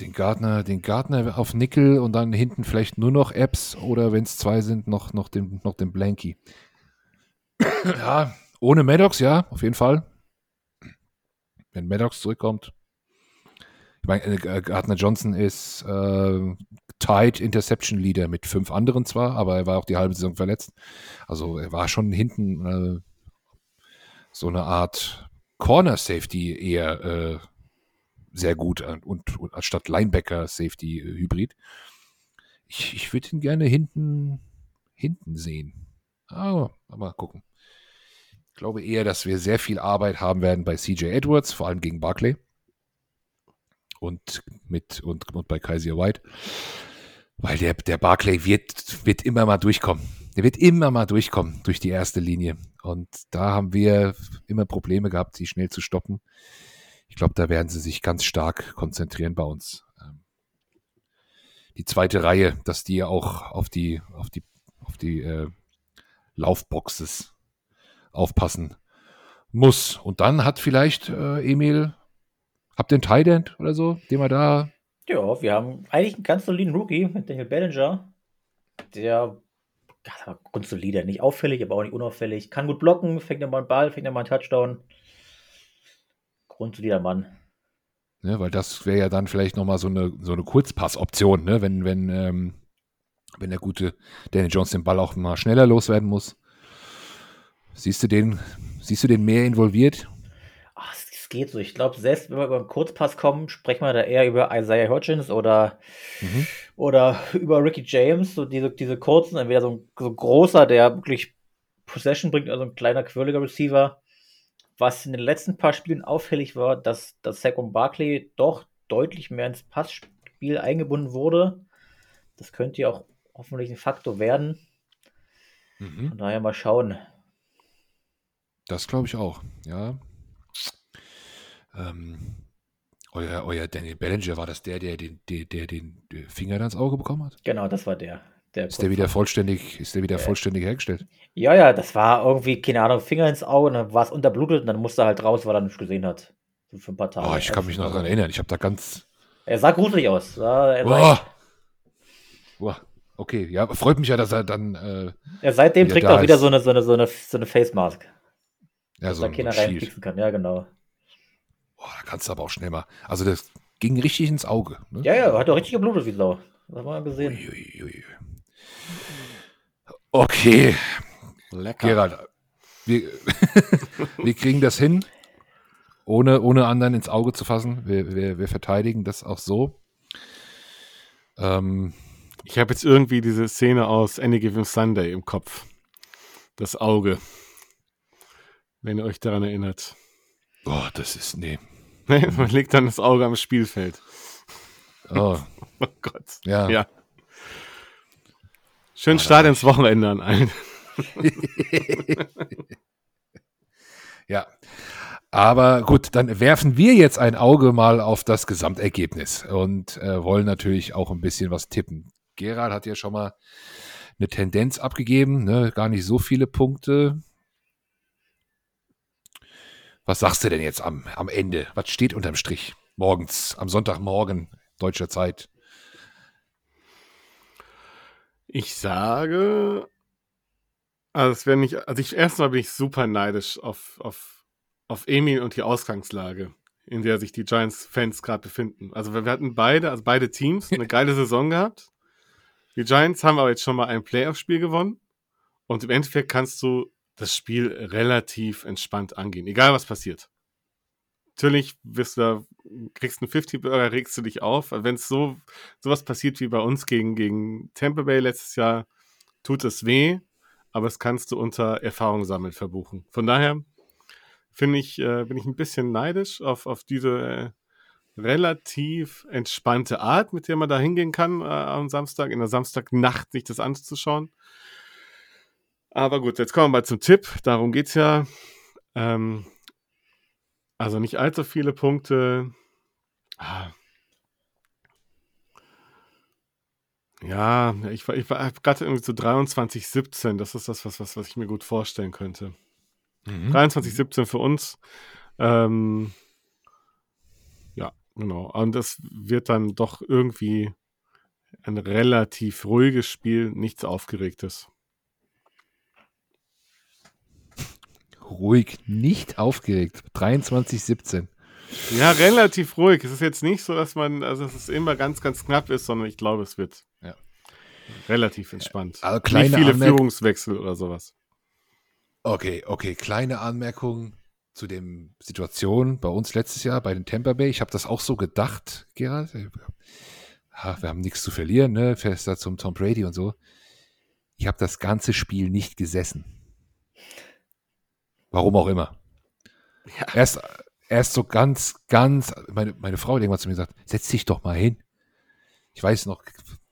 Den Gardner, den Gardner auf Nickel und dann hinten vielleicht nur noch Apps oder wenn es zwei sind, noch, noch, den, noch den Blanky. ja, ohne Maddox, ja, auf jeden Fall. Wenn Maddox zurückkommt. Ich meine, äh, Gardner Johnson ist äh, Tied Interception Leader mit fünf anderen zwar, aber er war auch die halbe Saison verletzt. Also er war schon hinten äh, so eine Art Corner Safety eher äh, sehr gut und, und, und anstatt Linebacker Safety äh, Hybrid. Ich, ich würde ihn gerne hinten hinten sehen. Aber mal gucken. Ich glaube eher, dass wir sehr viel Arbeit haben werden bei CJ Edwards, vor allem gegen Barclay. Und mit und, und bei Kaiser White. Weil der, der Barclay wird, wird immer mal durchkommen. Der wird immer mal durchkommen durch die erste Linie. Und da haben wir immer Probleme gehabt, sie schnell zu stoppen. Ich glaube, da werden sie sich ganz stark konzentrieren bei uns. Ähm, die zweite Reihe, dass die auch auf die, auf die, auf die äh, Laufboxes aufpassen muss. Und dann hat vielleicht äh, Emil, habt einen Tight oder so, den wir da. Ja, wir haben eigentlich einen ganz soliden Rookie mit Daniel Bellinger. Der ja, grundsolide, nicht auffällig, aber auch nicht unauffällig. Kann gut blocken, fängt mal einen Ball, fängt mal einen Touchdown. Grundsolider Mann. Ne, weil das wäre ja dann vielleicht nochmal so eine, so eine Kurzpassoption, ne? wenn, wenn, ähm, wenn der gute Danny Jones den Ball auch mal schneller loswerden muss. Siehst du den, siehst du den mehr involviert? Geht so. Ich glaube, selbst wenn wir über einen Kurzpass kommen, sprechen wir da eher über Isaiah Hodgins oder, mhm. oder über Ricky James. So diese, diese kurzen, entweder so ein, so ein großer, der wirklich Possession bringt, also ein kleiner, quirliger Receiver. Was in den letzten paar Spielen auffällig war, dass, dass Saquon Barkley doch deutlich mehr ins Passspiel eingebunden wurde. Das könnte ja auch hoffentlich ein Faktor werden. Mhm. Von daher mal schauen. Das glaube ich auch, ja. Ähm, euer, euer Daniel Bellinger, war das der, der den, der, der den Finger ins Auge bekommen hat? Genau, das war der. der ist der wieder vollständig, ist der wieder ja. vollständig hergestellt? Ja, ja, das war irgendwie, keine Ahnung, Finger ins Auge und dann war es unterblutet und dann musste er halt raus, weil er nicht gesehen hat. So für ein paar Tage. Oh, ich kann mich noch daran erinnern. Ich habe da ganz. Er sah gruselig aus. Er sah oh. Okay, ja, freut mich ja, dass er dann. Äh, ja, seitdem trägt er auch wieder so eine, so eine, so eine, so eine Face Mask. Ja, so da keiner reinpieksen kann, ja, genau. Boah, da kannst du aber auch schnell mal. Also, das ging richtig ins Auge. Ne? Ja, ja, hat doch richtig geblutet wie Sau. Das haben wir gesehen. Ui, ui, ui. Okay. Lecker. Gerald, wir, wir kriegen das hin, ohne, ohne anderen ins Auge zu fassen. Wir, wir, wir verteidigen das auch so. Ähm, ich habe jetzt irgendwie diese Szene aus Any Given Sunday im Kopf. Das Auge wenn ihr euch daran erinnert. Boah, das ist, nee. Man legt dann das Auge am Spielfeld. Oh, oh Gott. Ja. ja. Schönen oh, Start ins Wochenende an allen. ja. Aber gut, dann werfen wir jetzt ein Auge mal auf das Gesamtergebnis und äh, wollen natürlich auch ein bisschen was tippen. Gerald hat ja schon mal eine Tendenz abgegeben, ne? gar nicht so viele Punkte. Was sagst du denn jetzt am, am Ende? Was steht unterm Strich? Morgens, am Sonntagmorgen deutscher Zeit. Ich sage, also es wäre nicht, also ich erstmal bin ich super neidisch auf, auf, auf Emil und die Ausgangslage, in der sich die Giants-Fans gerade befinden. Also wir hatten beide, also beide Teams, eine geile Saison gehabt. Die Giants haben aber jetzt schon mal ein Playoff-Spiel gewonnen. Und im Endeffekt kannst du das Spiel relativ entspannt angehen, egal was passiert. Natürlich wirst du kriegst einen 50-Burger, regst du dich auf. Wenn es so sowas passiert wie bei uns gegen, gegen Tampa Bay letztes Jahr, tut es weh, aber es kannst du unter Erfahrung sammeln verbuchen. Von daher finde ich, äh, bin ich ein bisschen neidisch auf, auf diese äh, relativ entspannte Art, mit der man da hingehen kann äh, am Samstag, in der Samstagnacht sich das anzuschauen. Aber gut, jetzt kommen wir mal zum Tipp. Darum geht es ja. Ähm, also nicht allzu viele Punkte. Ah. Ja, ich, ich habe gerade irgendwie so 23, 17. Das ist das, was, was, was ich mir gut vorstellen könnte. Mhm. 23, 17 für uns. Ähm, ja, genau. Und das wird dann doch irgendwie ein relativ ruhiges Spiel, nichts Aufgeregtes. Ruhig, nicht aufgeregt. 23,17. Ja, relativ ruhig. Es ist jetzt nicht so, dass man, also dass es immer ganz, ganz knapp ist, sondern ich glaube, es wird ja. relativ entspannt. Also kleine nicht viele Anmerk Führungswechsel oder sowas. Okay, okay. Kleine Anmerkung zu dem Situation bei uns letztes Jahr bei den Tampa Bay. Ich habe das auch so gedacht, Gerald. Ja, wir haben nichts zu verlieren, ne? Fester zum Tom Brady und so. Ich habe das ganze Spiel nicht gesessen. Warum auch immer. Ja. Erst, erst so ganz, ganz, meine, meine Frau hat irgendwann zu mir gesagt, setz dich doch mal hin. Ich weiß noch,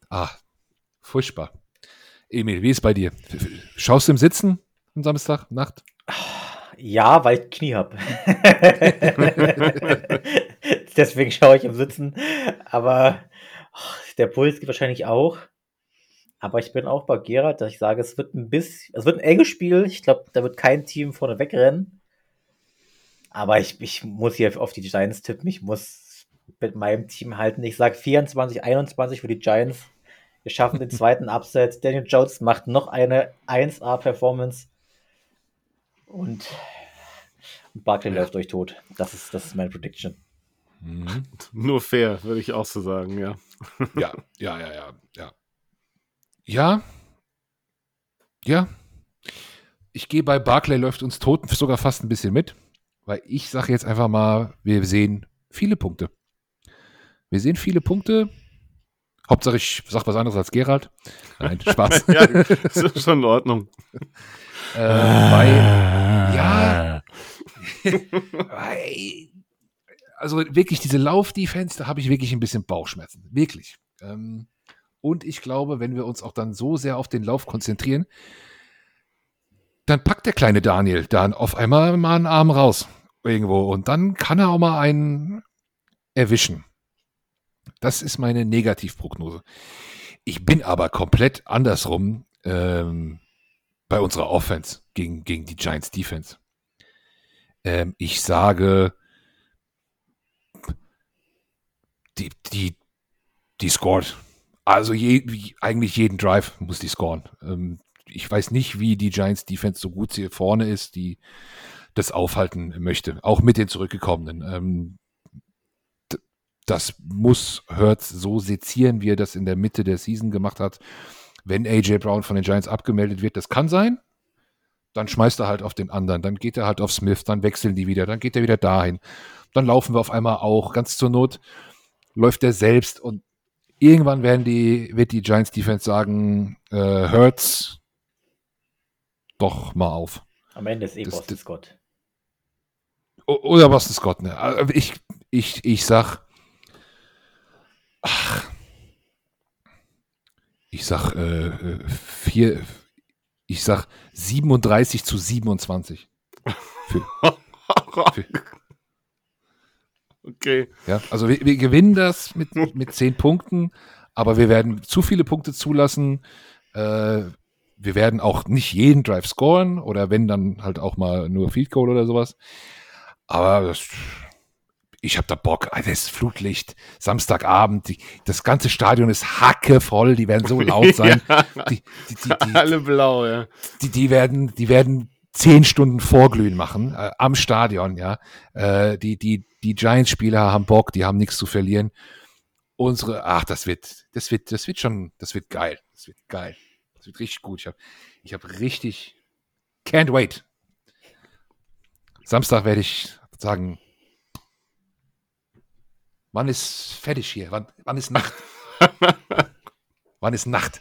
ah, furchtbar. Emil, wie ist bei dir? Schaust du im Sitzen am Samstag, Nacht? Ja, weil ich Knie habe. Deswegen schaue ich im Sitzen. Aber der Puls geht wahrscheinlich auch. Aber ich bin auch bei Gerard, dass ich sage, es wird ein bisschen, es wird ein enges Spiel. Ich glaube, da wird kein Team vorne wegrennen. Aber ich, ich muss hier auf die Giants tippen. Ich muss mit meinem Team halten. Ich sage 24, 21 für die Giants. Wir schaffen den zweiten Upset. Daniel Jones macht noch eine 1A-Performance. Und Barkley läuft euch tot. Das ist, das ist meine Prediction. Mhm. Nur fair, würde ich auch so sagen, ja. ja, ja, ja, ja, ja. Ja. Ja. Ich gehe bei Barclay läuft uns tot sogar fast ein bisschen mit, weil ich sage jetzt einfach mal, wir sehen viele Punkte. Wir sehen viele Punkte. Hauptsache ich sage was anderes als Gerald. Nein, Spaß. ja, das ist schon in Ordnung. äh, weil, ja, also wirklich diese Lauf-Defense, da habe ich wirklich ein bisschen Bauchschmerzen. Wirklich. Ähm, und ich glaube, wenn wir uns auch dann so sehr auf den Lauf konzentrieren, dann packt der kleine Daniel dann auf einmal mal einen Arm raus irgendwo und dann kann er auch mal einen erwischen. Das ist meine Negativprognose. Ich bin aber komplett andersrum ähm, bei unserer Offense gegen, gegen die Giants Defense. Ähm, ich sage, die, die, die scored. Also je, eigentlich jeden Drive muss die scoren. Ähm, ich weiß nicht, wie die Giants Defense so gut hier vorne ist, die das aufhalten möchte, auch mit den zurückgekommenen. Ähm, das muss Hurts so sezieren, wie er das in der Mitte der Season gemacht hat. Wenn AJ Brown von den Giants abgemeldet wird, das kann sein. Dann schmeißt er halt auf den anderen, dann geht er halt auf Smith, dann wechseln die wieder, dann geht er wieder dahin. Dann laufen wir auf einmal auch. Ganz zur Not läuft er selbst und irgendwann werden die, wird die Giants Defense sagen, äh, Hurts doch mal auf. Am Ende ist eh das, Boston Scott. Oder Boston Scott, ne? Also ich, ich, ich sag, ach, ich sag, äh, äh vier, ich sag 37 zu 27. Für, für, Okay. Ja, also wir, wir gewinnen das mit, mit zehn Punkten, aber wir werden zu viele Punkte zulassen. Äh, wir werden auch nicht jeden Drive scoren oder wenn dann halt auch mal nur Field Goal oder sowas. Aber das, ich habe da Bock. Ah, das Flutlicht, Samstagabend, die, das ganze Stadion ist hackevoll, die werden so laut sein. ja, die, die, alle blau, ja. Die, die, werden, die werden zehn Stunden Vorglühen machen äh, am Stadion, ja. Äh, die, die, die Giants-Spieler haben Bock, die haben nichts zu verlieren. Unsere, ach, das wird, das wird, das wird schon, das wird geil. Das wird geil. Das wird richtig gut. Ich habe ich hab richtig, can't wait. Samstag werde ich sagen, wann ist fertig hier? Wann, wann ist Nacht? wann ist Nacht?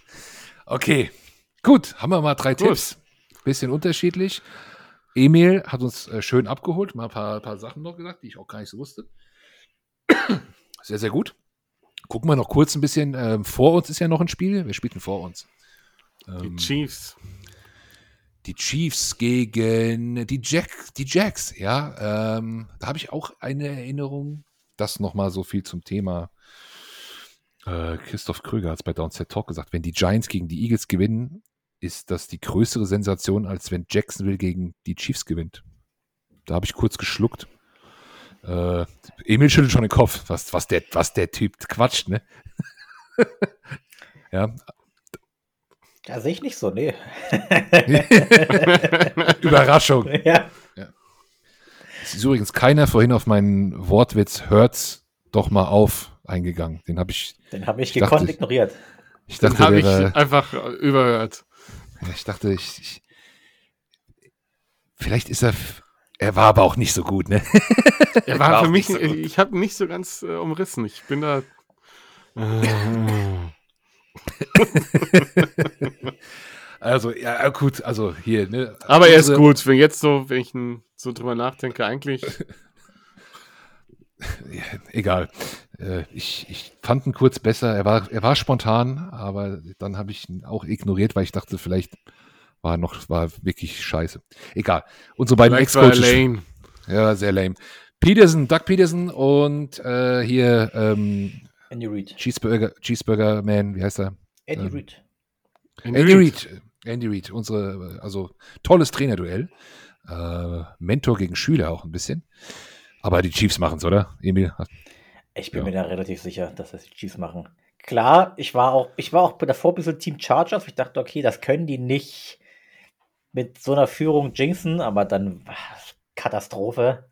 Okay, gut, haben wir mal drei gut. Tipps. Bisschen unterschiedlich. Emil hat uns äh, schön abgeholt, mal ein paar, paar Sachen noch gesagt, die ich auch gar nicht so wusste. Sehr, sehr gut. Gucken wir noch kurz ein bisschen. Ähm, vor uns ist ja noch ein Spiel. Wir spielen vor uns. Ähm, die Chiefs. Die Chiefs gegen die, Jack, die Jacks, ja. Ähm, da habe ich auch eine Erinnerung. Das nochmal so viel zum Thema. Äh, Christoph Kröger hat es bei Downset Talk gesagt. Wenn die Giants gegen die Eagles gewinnen, ist das die größere Sensation, als wenn Jacksonville gegen die Chiefs gewinnt. Da habe ich kurz geschluckt. Äh, Emil schüttelt schon den Kopf, was, was, der, was der Typ quatscht, ne? ja. Da sehe ich nicht so, nee. Überraschung. Ja. ja. Es ist übrigens keiner vorhin auf meinen Wortwitz hört's doch mal auf eingegangen. Den habe ich. Den habe ich, ich gekonnt dachte, ignoriert. Ich dachte, Den habe ich einfach überhört. Ich dachte, ich, ich, vielleicht ist er, er war aber auch nicht so gut, ne? Er war, war für mich, so ich habe nicht so ganz äh, umrissen. Ich bin da. also, ja, gut, also hier, ne? Aber er ist gut, wenn jetzt so, wenn ich so drüber nachdenke, eigentlich. ja, egal. Äh, ich, ich fand ihn kurz besser. Er war, er war spontan, aber dann habe ich ihn auch ignoriert, weil ich dachte, vielleicht war noch, war wirklich scheiße. Egal. Unsere beiden Ex-Coaches. Ja, sehr lame. Peterson, Doug Peterson und äh, hier ähm, Andy Reid. Cheeseburger, Cheeseburger Man, wie heißt er? Andy Ähm, Reid. Andy Reid. Andy Reid, unsere, also tolles Trainerduell. Äh, Mentor gegen Schüler auch ein bisschen. Aber die Chiefs machen es, oder? Emil? Ich bin Ja. mir da relativ sicher, dass das die Chiefs machen. Klar, ich war auch, ich war auch davor ein bisschen Team Chargers. Ich dachte, okay, das können die nicht mit so einer Führung jinxen, aber dann war es Katastrophe.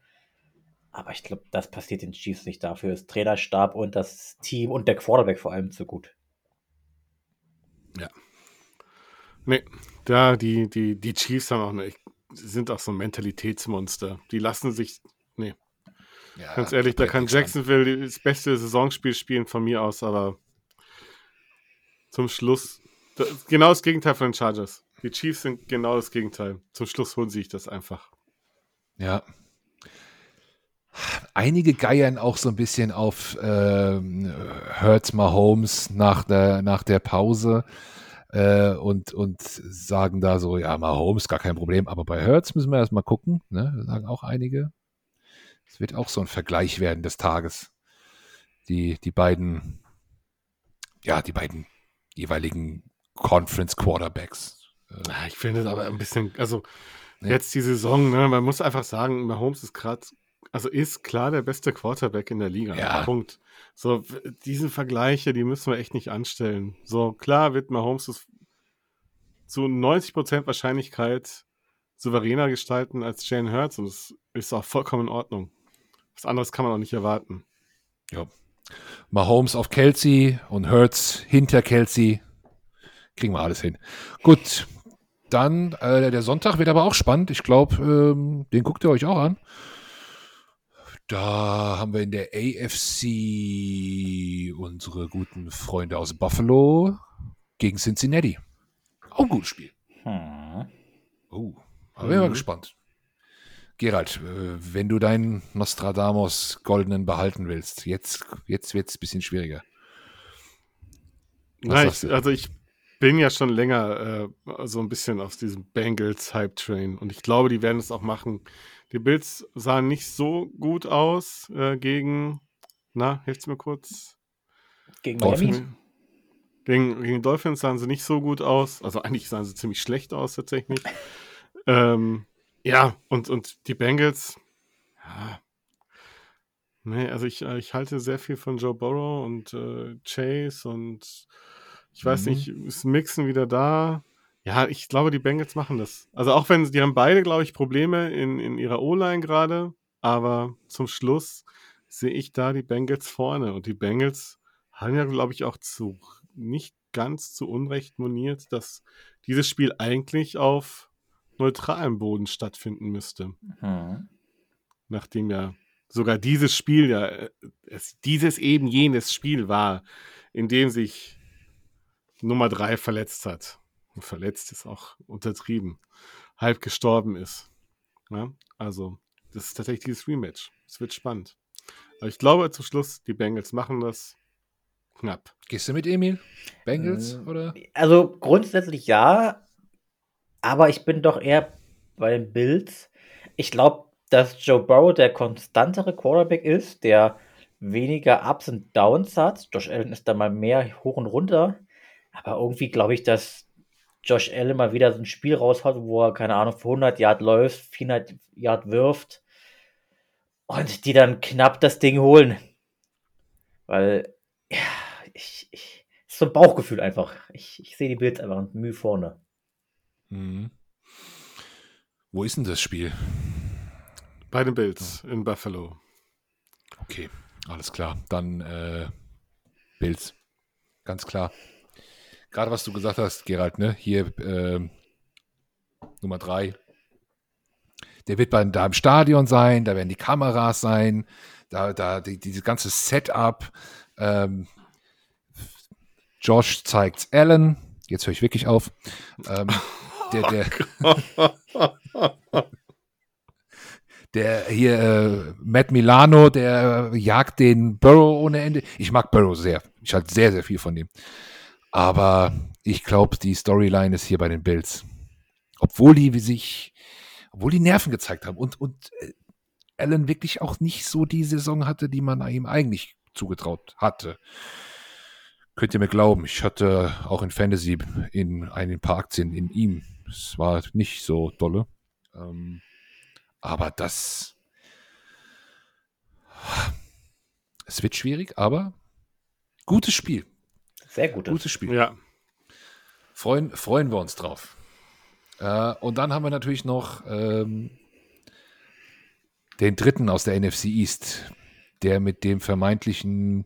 Aber ich glaube, das passiert den Chiefs nicht. Dafür ist Trainerstab und das Team und der Quarterback vor allem zu gut. Nee, da die, die, die Chiefs haben auch eine, sind auch so ein Mentalitätsmonster. Die lassen sich, Ja, ganz ehrlich, da kann. Jacksonville das beste Saisonspiel spielen von mir aus, aber zum Schluss, das, genau das Gegenteil von den Chargers. Die Chiefs sind genau das Gegenteil. Zum Schluss holen sie sich das einfach. Ja. Einige geiern auch so ein bisschen auf ähm, Hurts Mahomes nach der, nach der Pause äh, und, und sagen da so, ja, Mahomes, gar kein Problem, aber bei Hurts müssen wir erst mal gucken, ne? sagen auch einige. Es wird auch so ein Vergleich werden des Tages. Die, die beiden, ja, die beiden jeweiligen Conference Quarterbacks. Äh, Ah, Ich finde es aber ein bisschen, also Ja. jetzt die Saison, ne, man muss einfach sagen, Mahomes ist gerade, also ist klar der beste Quarterback in der Liga. Ja. Punkt. So, diese Vergleiche, die müssen wir echt nicht anstellen. So, klar wird Mahomes es zu 90% Wahrscheinlichkeit souveräner gestalten als Jane Hurts und das ist auch vollkommen in Ordnung. Was anderes kann man auch nicht erwarten. Mahomes auf Kelsey und Hurts hinter Kelsey. Kriegen wir alles hin. Gut, dann äh, der Sonntag wird aber auch spannend. Ich glaube, ähm, den guckt ihr euch auch an. Da haben wir in der AFC unsere guten Freunde aus Buffalo gegen Cincinnati. Auch ein gutes Spiel. Hm. Oh, da bin ich mal Mhm. gespannt. Gerald, äh, wenn du deinen Nostradamus goldenen behalten willst, jetzt, jetzt wird es ein bisschen schwieriger. Was Nein, ich, also ich bin ja schon länger äh, so ein bisschen auf diesem Bengals Hype Train und ich glaube, die werden es auch machen. Die Bills sahen nicht so gut aus äh, gegen, na, hilft's mir kurz? Gegen Dolphins? Miami. Gegen, gegen Dolphins sahen sie nicht so gut aus. Also eigentlich sahen sie ziemlich schlecht aus tatsächlich. ähm, ja, und, und die Bengals, ja. Nee, also ich, äh, ich halte sehr viel von Joe Burrow und äh, Chase und ich weiß Mhm. nicht, ist Mixen wieder da? Ja, ich glaube, die Bengals machen das. Also auch wenn sie, die haben beide, glaube ich, Probleme in, in ihrer O-Line gerade, aber zum Schluss sehe ich da die Bengals vorne und die Bengals haben ja, glaube ich, auch zu nicht ganz zu Unrecht moniert, dass dieses Spiel eigentlich auf neutralem Boden stattfinden müsste. Hm. Nachdem ja sogar dieses Spiel ja, äh, es, dieses eben jenes Spiel war, in dem sich Nummer drei verletzt hat. Und verletzt ist auch untertrieben. Halb gestorben ist. Ja, also, das ist tatsächlich dieses Rematch. Es wird spannend. Aber ich glaube zum Schluss, die Bengals machen das knapp. Gehst du mit Emil? Bengals Ähm, oder? Also grundsätzlich ja, aber ich bin doch eher bei den Bills. Ich glaube, dass Joe Burrow der konstantere Quarterback ist, der weniger Ups und Downs hat. Josh Allen ist da mal mehr hoch und runter. Aber irgendwie glaube ich, dass Josh Allen mal wieder so ein Spiel raushaut, wo er, keine Ahnung, für 100 Yard läuft, 400 Yard wirft und die dann knapp das Ding holen. Weil, ja, ich, ich, ist so ein Bauchgefühl einfach. Ich, ich sehe die Bills einfach ein Mühe vorne. Mhm. Wo ist denn das Spiel? Bei den Bills in Buffalo. Okay, alles klar. Dann äh, Bills. Ganz klar. Gerade was du gesagt hast, Gerald, ne? Hier ähm, Nummer drei. Der wird bei, da im Stadion sein, da werden die Kameras sein, da, da die, dieses ganze Setup. Ähm, Josh zeigt Allen. Jetzt höre ich wirklich auf. Ähm, der, der, der hier äh, Matt Milano, der äh, jagt den Burrow ohne Ende. Ich mag Burrow sehr. Ich halte sehr, sehr viel von dem. Aber ich glaube, die Storyline ist hier bei den Bills. Obwohl die wie sich, obwohl die Nerven gezeigt haben und, und äh, Allen wirklich auch nicht so die Saison hatte, die man ihm eigentlich zugetraut hatte. Könnt ihr mir glauben, ich hatte auch in Fantasy in ein paar Aktien in ihm. Es war nicht so dolle. Ähm, aber das. Es wird schwierig, aber gutes Spiel. Sehr gutes. Gutes Spiel. Ja. Freuen, freuen wir uns drauf. Äh, und dann haben wir natürlich noch ähm, den dritten aus der NFC East, der mit dem vermeintlichen,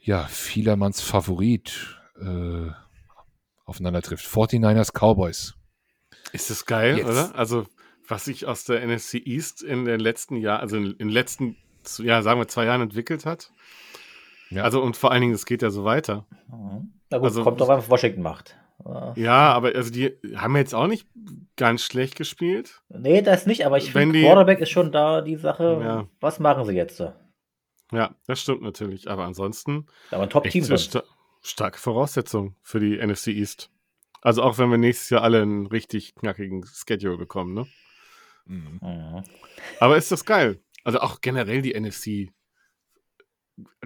ja, vielermanns Favorit äh, aufeinander trifft. 49ers Cowboys. Ist das geil, Jetzt. oder? Also, was sich aus der NFC East in den letzten Jahren, also in den letzten, ja, sagen wir zwei Jahren entwickelt hat. Ja. Also, und vor allen Dingen, es geht ja so weiter. Mhm. Na gut, Also- kommt doch an, was Washington macht. Ja, aber also die haben jetzt auch nicht ganz schlecht gespielt. Nee, das nicht, aber ich finde, Quarterback ist schon da die Sache. Ja. Was machen sie jetzt? Da Ja, das stimmt natürlich. Aber ansonsten war ein Top-Team sta starke Voraussetzung für die NFC East. Also auch wenn wir nächstes Jahr alle einen richtig knackigen Schedule bekommen, ne? Mhm. Aber ist das geil? Also auch generell die NFC.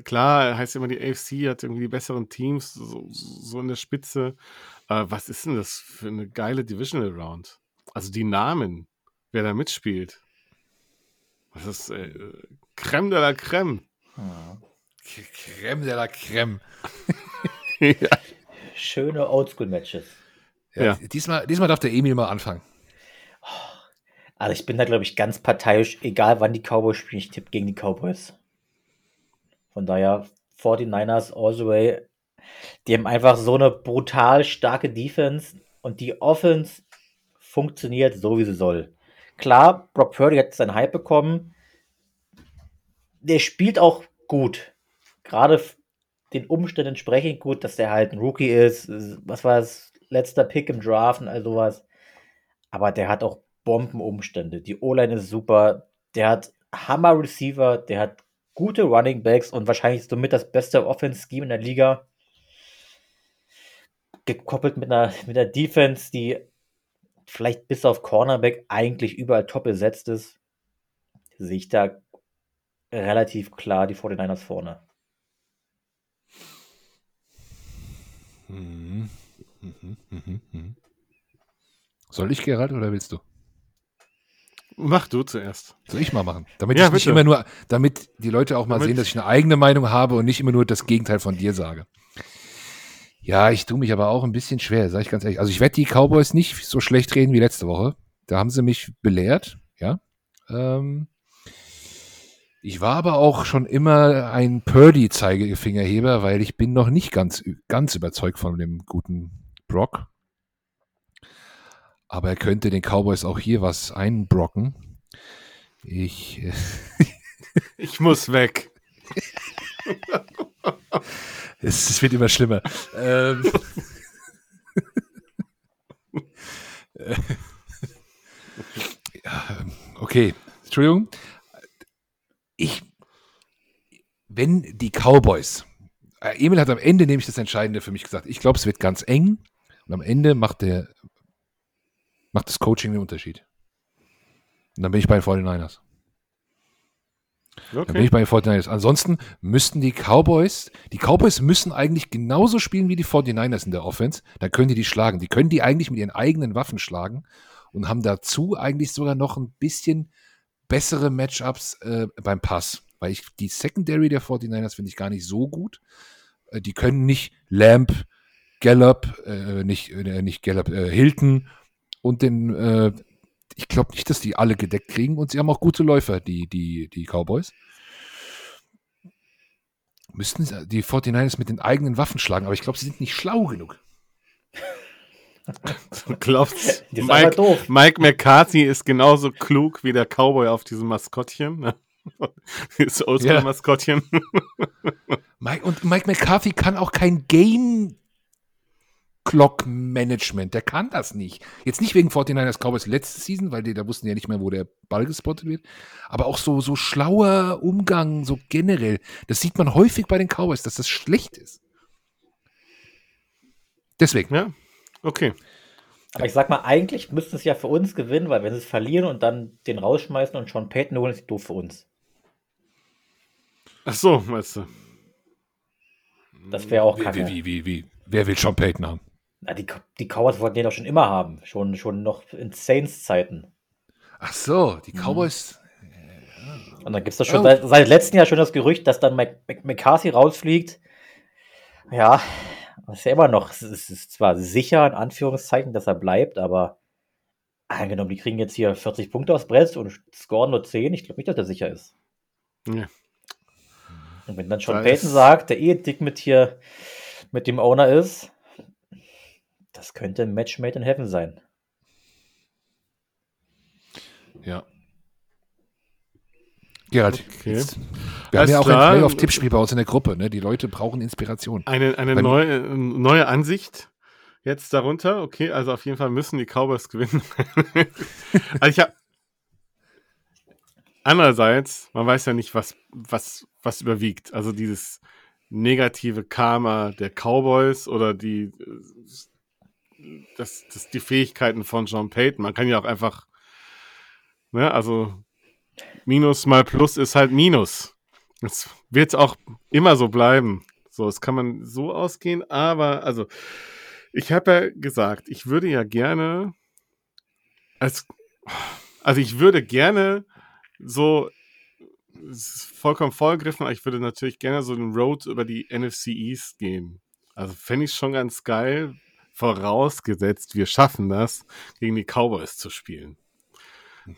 Klar, heißt immer, die AFC hat irgendwie die besseren Teams, so, so in der Spitze. Aber was ist denn das für eine geile Divisional Round? Also die Namen, wer da mitspielt. Das ist äh, Creme de la Creme. Mhm. Creme de la Creme. ja. Schöne Oldschool-Matches. Ja, Ja. Diesmal, diesmal darf der Emil mal anfangen. Also ich bin da, glaube ich, ganz parteiisch, egal wann die Cowboys spielen, ich tippe gegen die Cowboys. Von daher, 49ers all the way. Die haben einfach so eine brutal starke Defense und die Offense funktioniert so, wie sie soll. Klar, Brock Purdy hat seinen Hype bekommen. Der spielt auch gut. Gerade den Umständen entsprechend gut, dass der halt ein Rookie ist. Was war das? Letzter Pick im Draft und all sowas. Aber der hat auch Bombenumstände. Die O-Line ist super. Der hat Hammer-Receiver. Der hat gute Running Backs und wahrscheinlich somit das beste Offense-Scheme in der Liga. Gekoppelt mit einer, mit einer Defense, die vielleicht bis auf Cornerback eigentlich überall top besetzt ist, sehe ich da relativ klar die 49ers vorne. Mhm. Mhm. Mhm. Soll ich, Gerald, oder willst du? Mach du zuerst. Soll ich mal machen? Damit Ja, ich nicht bitte. immer nur, damit die Leute auch mal Damit- sehen, dass ich eine eigene Meinung habe und nicht immer nur das Gegenteil von dir sage. Ja, ich tue mich aber auch ein bisschen schwer, sage ich ganz ehrlich. Also ich werde die Cowboys nicht so schlecht reden wie letzte Woche. Da haben sie mich belehrt, ja. Ähm, ich war aber auch schon immer ein Purdy-Zeigefingerheber, weil ich bin noch nicht ganz, ganz überzeugt von dem guten Brock. Aber er könnte den Cowboys auch hier was einbrocken. Ich, äh, Ich muss weg. es, es wird immer schlimmer. ähm, Äh, ja, okay, Entschuldigung. Ich, wenn die Cowboys, äh, Emil hat am Ende nämlich das Entscheidende für mich gesagt. Ich glaube, es wird ganz eng und am Ende macht der, macht das Coaching den Unterschied. Und dann bin ich bei den 49ers. Dann bin Okay. ich bei den 49ers. Ansonsten müssten die Cowboys, die Cowboys müssen eigentlich genauso spielen wie die 49ers in der Offense. Dann können die die schlagen. Die können die eigentlich mit ihren eigenen Waffen schlagen und haben dazu eigentlich sogar noch ein bisschen bessere Matchups äh, beim Pass. Weil ich die Secondary der 49ers finde ich gar nicht so gut. Äh, die können nicht Lamp, Gallup, äh, nicht, äh, nicht Gallup, äh, Hilton und den, äh, ich glaube nicht, dass die alle gedeckt kriegen und sie haben auch gute Läufer, die, die, die Cowboys. Müssten die 49ers mit den eigenen Waffen schlagen, aber ich glaube, sie sind nicht schlau genug. Du glaubst, Mike. Mike McCarthy ist genauso klug wie der Cowboy auf diesem Maskottchen. ne? Das Oldschool-Maskottchen. Mike, und Mike McCarthy kann auch kein Game Clock Management. Der kann das nicht. Jetzt nicht wegen 49ers Cowboys letzte Season, weil die, da wussten ja nicht mehr, wo der Ball gespottet wird. Aber auch so, so schlauer Umgang, so generell. Das sieht man häufig bei den Cowboys, dass das schlecht ist. Deswegen. Ja, okay. Aber ich sag mal, eigentlich müssten es ja für uns gewinnen, weil wenn sie es verlieren und dann den rausschmeißen und Sean Payton holen, ist es doof für uns. Ach so, weißt du. Das wäre auch Wie, kacke. wie, wie, wie, wie? Wer will Sean Payton haben? Na, die, die Cowboys wollten den doch schon immer haben. Schon, schon noch in Saints-Zeiten. Ach so, die Mhm. Cowboys. Und dann gibt es doch schon Oh. seit, seit letztem Jahr schon das Gerücht, dass dann Mc, Mc, McCarthy rausfliegt. Ja, ist ja immer noch, es ist, zwar sicher, in Anführungszeichen, dass er bleibt, aber angenommen, die kriegen jetzt hier 40 Punkte aufs Brett und scoren nur 10, ich glaube nicht, dass er sicher ist. Ja. Und wenn dann schon Da Peyton ist- sagt, der eh dick mit hier mit dem Owner ist, das könnte ein Match made in heaven sein. Ja. Gerald, Okay. jetzt, wir haben Alles ja auch klar. ein Playoff-Tippspiel bei uns in der Gruppe. Ne? Die Leute brauchen Inspiration. Eine, eine neue, neue Ansicht jetzt darunter. Okay, also auf jeden Fall müssen die Cowboys gewinnen. also ich habe andererseits, man weiß ja nicht, was, was, was überwiegt. Also dieses negative Karma der Cowboys oder die, das, das, die Fähigkeiten von John Payton. Man kann ja auch einfach, ne, also Minus mal Plus ist halt Minus. Das wird auch immer so bleiben. So, das kann man so ausgehen, aber also ich habe ja gesagt, ich würde ja gerne als also ich würde gerne so es vollkommen vorgegriffen, aber ich würde natürlich gerne so den Road über die NFC East gehen. Also fände ich schon ganz geil, vorausgesetzt, wir schaffen das, gegen die Cowboys zu spielen.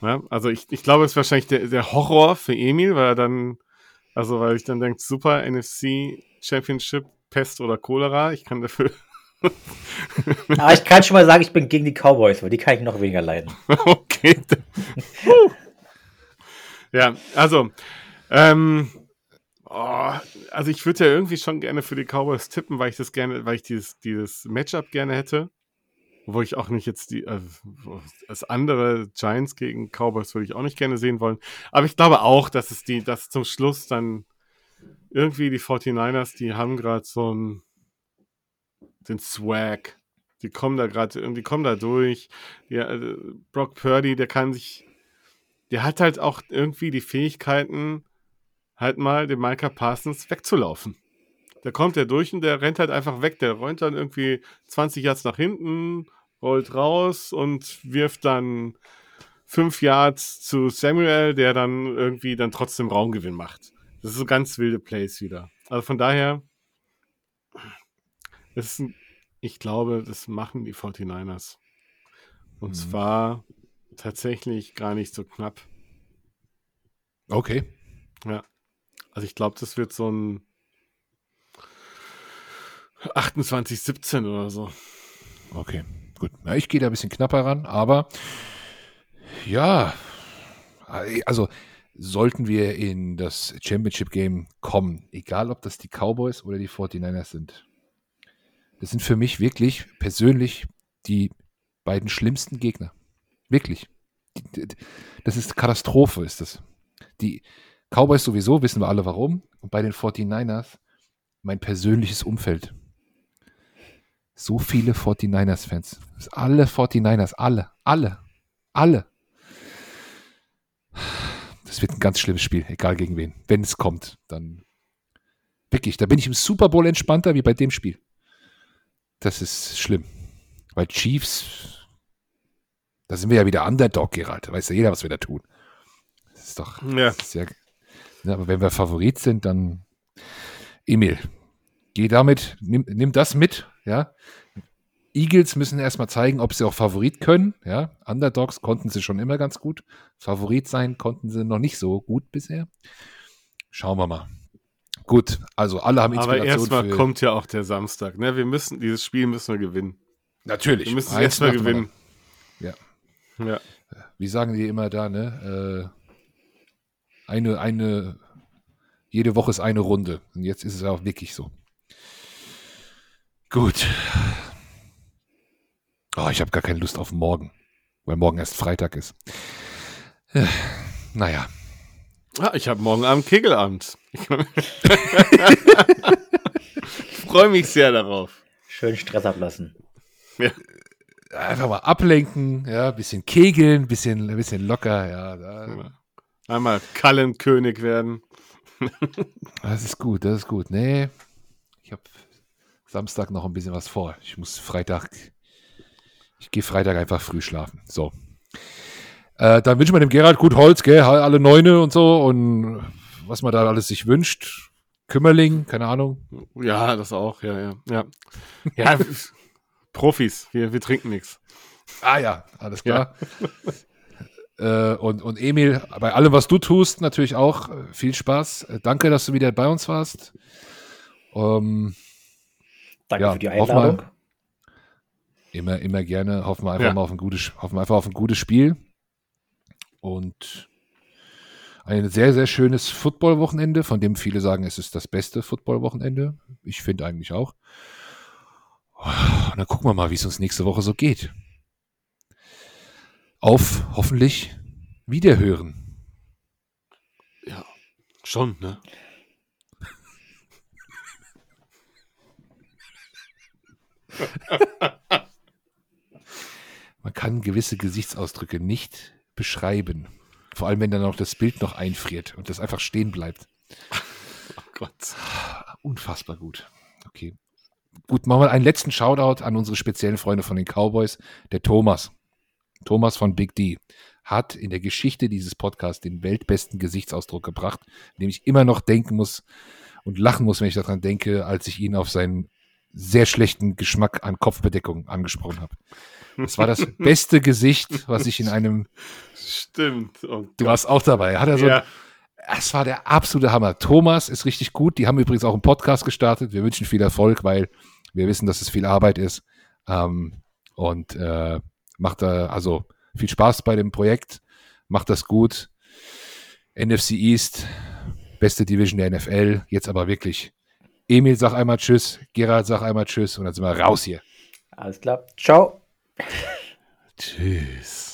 Ja, also ich, ich glaube, es ist wahrscheinlich der, der Horror für Emil, weil er dann, also weil ich dann denke, super, NFC Championship, Pest oder Cholera, ich kann dafür. Aber ich kann schon mal sagen, ich bin gegen die Cowboys, weil die kann ich noch weniger leiden. okay. Ja, also, ähm, oh, also ich würde ja irgendwie schon gerne für die Cowboys tippen, weil ich das gerne, weil ich dieses, dieses Matchup gerne hätte. Wo ich auch nicht jetzt die, äh, das andere Giants gegen Cowboys würde ich auch nicht gerne sehen wollen. Aber ich glaube auch, dass es die, dass zum Schluss dann irgendwie die 49ers, die haben gerade so einen, den Swag. Die kommen da gerade irgendwie, kommen da durch. Ja, äh, Brock Purdy, der kann sich, der hat halt auch irgendwie die Fähigkeiten, halt mal den Micah Parsons wegzulaufen. Da kommt der durch und der rennt halt einfach weg. Der räumt dann irgendwie 20 Yards nach hinten, rollt raus und wirft dann 5 Yards zu Samuel, der dann irgendwie dann trotzdem Raumgewinn macht. Das ist so ganz wilde Plays wieder. Also von daher, ist ein, ich glaube, das machen die 49ers. Und Mhm. zwar tatsächlich gar nicht so knapp. Okay. Also ich glaube, das wird so ein 28-17 oder so. Okay, gut. Ja, ich gehe da ein bisschen knapper ran, aber ja, also sollten wir in das Championship Game kommen, egal ob das die Cowboys oder die 49ers sind. Das sind für mich wirklich persönlich die beiden schlimmsten Gegner. Wirklich. Das ist Katastrophe, ist das. Die Cowboys sowieso, wissen wir alle warum. Und bei den 49ers mein persönliches Umfeld so viele 49ers-Fans. Alle 49ers, alle, alle, alle. Das wird ein ganz schlimmes Spiel, egal gegen wen. Wenn es kommt, dann wirklich, da bin ich im Super Bowl entspannter wie bei dem Spiel. Das ist schlimm. Weil Chiefs, da sind wir ja wieder Underdog, Gerald. Da weiß ja jeder, was wir da tun. Das ist doch, Ja. das ist ja, ja, aber wenn wir Favorit sind, dann Emil, geh damit, nimm, nimm das mit, ja. Eagles müssen erstmal zeigen, ob sie auch Favorit können, ja. Underdogs konnten sie schon immer ganz gut. Favorit sein konnten sie noch nicht so gut bisher. Schauen wir mal. Gut, also alle haben Aber Inspiration erstmal für, kommt ja auch der Samstag. Ne? Wir müssen, dieses Spiel müssen wir gewinnen. natürlich. Wir müssen es erstmal gewinnen. Ja. Ja. Wie sagen die immer da, ne? Äh, eine, eine, jede Woche ist eine Runde. Und jetzt ist es auch wirklich so. Gut. Oh, ich habe gar keine Lust auf morgen, weil morgen erst Freitag ist. Äh, naja. Ah, ich habe morgen Abend Kegelabend. Ich freue mich sehr darauf. Schön Stress ablassen. Einfach mal ablenken, ja, bisschen kegeln, bisschen, bisschen locker, ja. Da, Einmal Kallenkönig werden. Das ist gut, das ist gut. Nee, ich habe Samstag noch ein bisschen was vor. Ich muss Freitag, ich gehe Freitag einfach früh schlafen. So. Äh, dann wünschen wir dem Gerald gut Holz, gell? Alle Neune und so und was man da alles sich wünscht. Kümmerling, keine Ahnung. Ja, das auch, ja, ja. Ja, ja Profis, wir, wir trinken nichts. Ah ja, alles klar. Ja. äh, und, und Emil, bei allem, was du tust, natürlich auch äh, viel Spaß. Äh, danke, dass du wieder bei uns warst. Ähm, danke ja, für die Einladung. Mal, immer, immer gerne. Hoffen wir einfach ja. mal auf ein gutes, hoffen wir einfach auf ein gutes Spiel. Und ein sehr, sehr schönes Football-Wochenende, von dem viele sagen, es ist das beste Football-Wochenende. Ich finde eigentlich auch. Und dann gucken wir mal, wie es uns nächste Woche so geht. Auf hoffentlich Wiederhören. Ja, schon, ne? Man kann gewisse Gesichtsausdrücke nicht beschreiben. Vor allem, wenn dann auch das Bild noch einfriert und das einfach stehen bleibt. Oh Gott. Unfassbar gut. Okay. Gut, machen wir einen letzten Shoutout an unsere speziellen Freunde von den Cowboys. Der Thomas. Thomas von Big D hat in der Geschichte dieses Podcasts den weltbesten Gesichtsausdruck gebracht, dem ich immer noch denken muss und lachen muss, wenn ich daran denke, als ich ihn auf seinen sehr schlechten Geschmack an Kopfbedeckung angesprochen habe. Das war das beste Gesicht, was ich in einem. Stimmt. Oh du warst auch dabei. Hat er so. Ja. Es war der absolute Hammer. Thomas ist richtig gut. Die haben übrigens auch einen Podcast gestartet. Wir wünschen viel Erfolg, weil wir wissen, dass es viel Arbeit ist. Ähm, und äh, macht da also viel Spaß bei dem Projekt. Macht das gut. NFC East, beste Division der NFL. Jetzt aber wirklich. Emil, sag einmal Tschüss. Gerald, sag einmal Tschüss. Und dann sind wir raus hier. Alles klar. Ciao. Tschüss.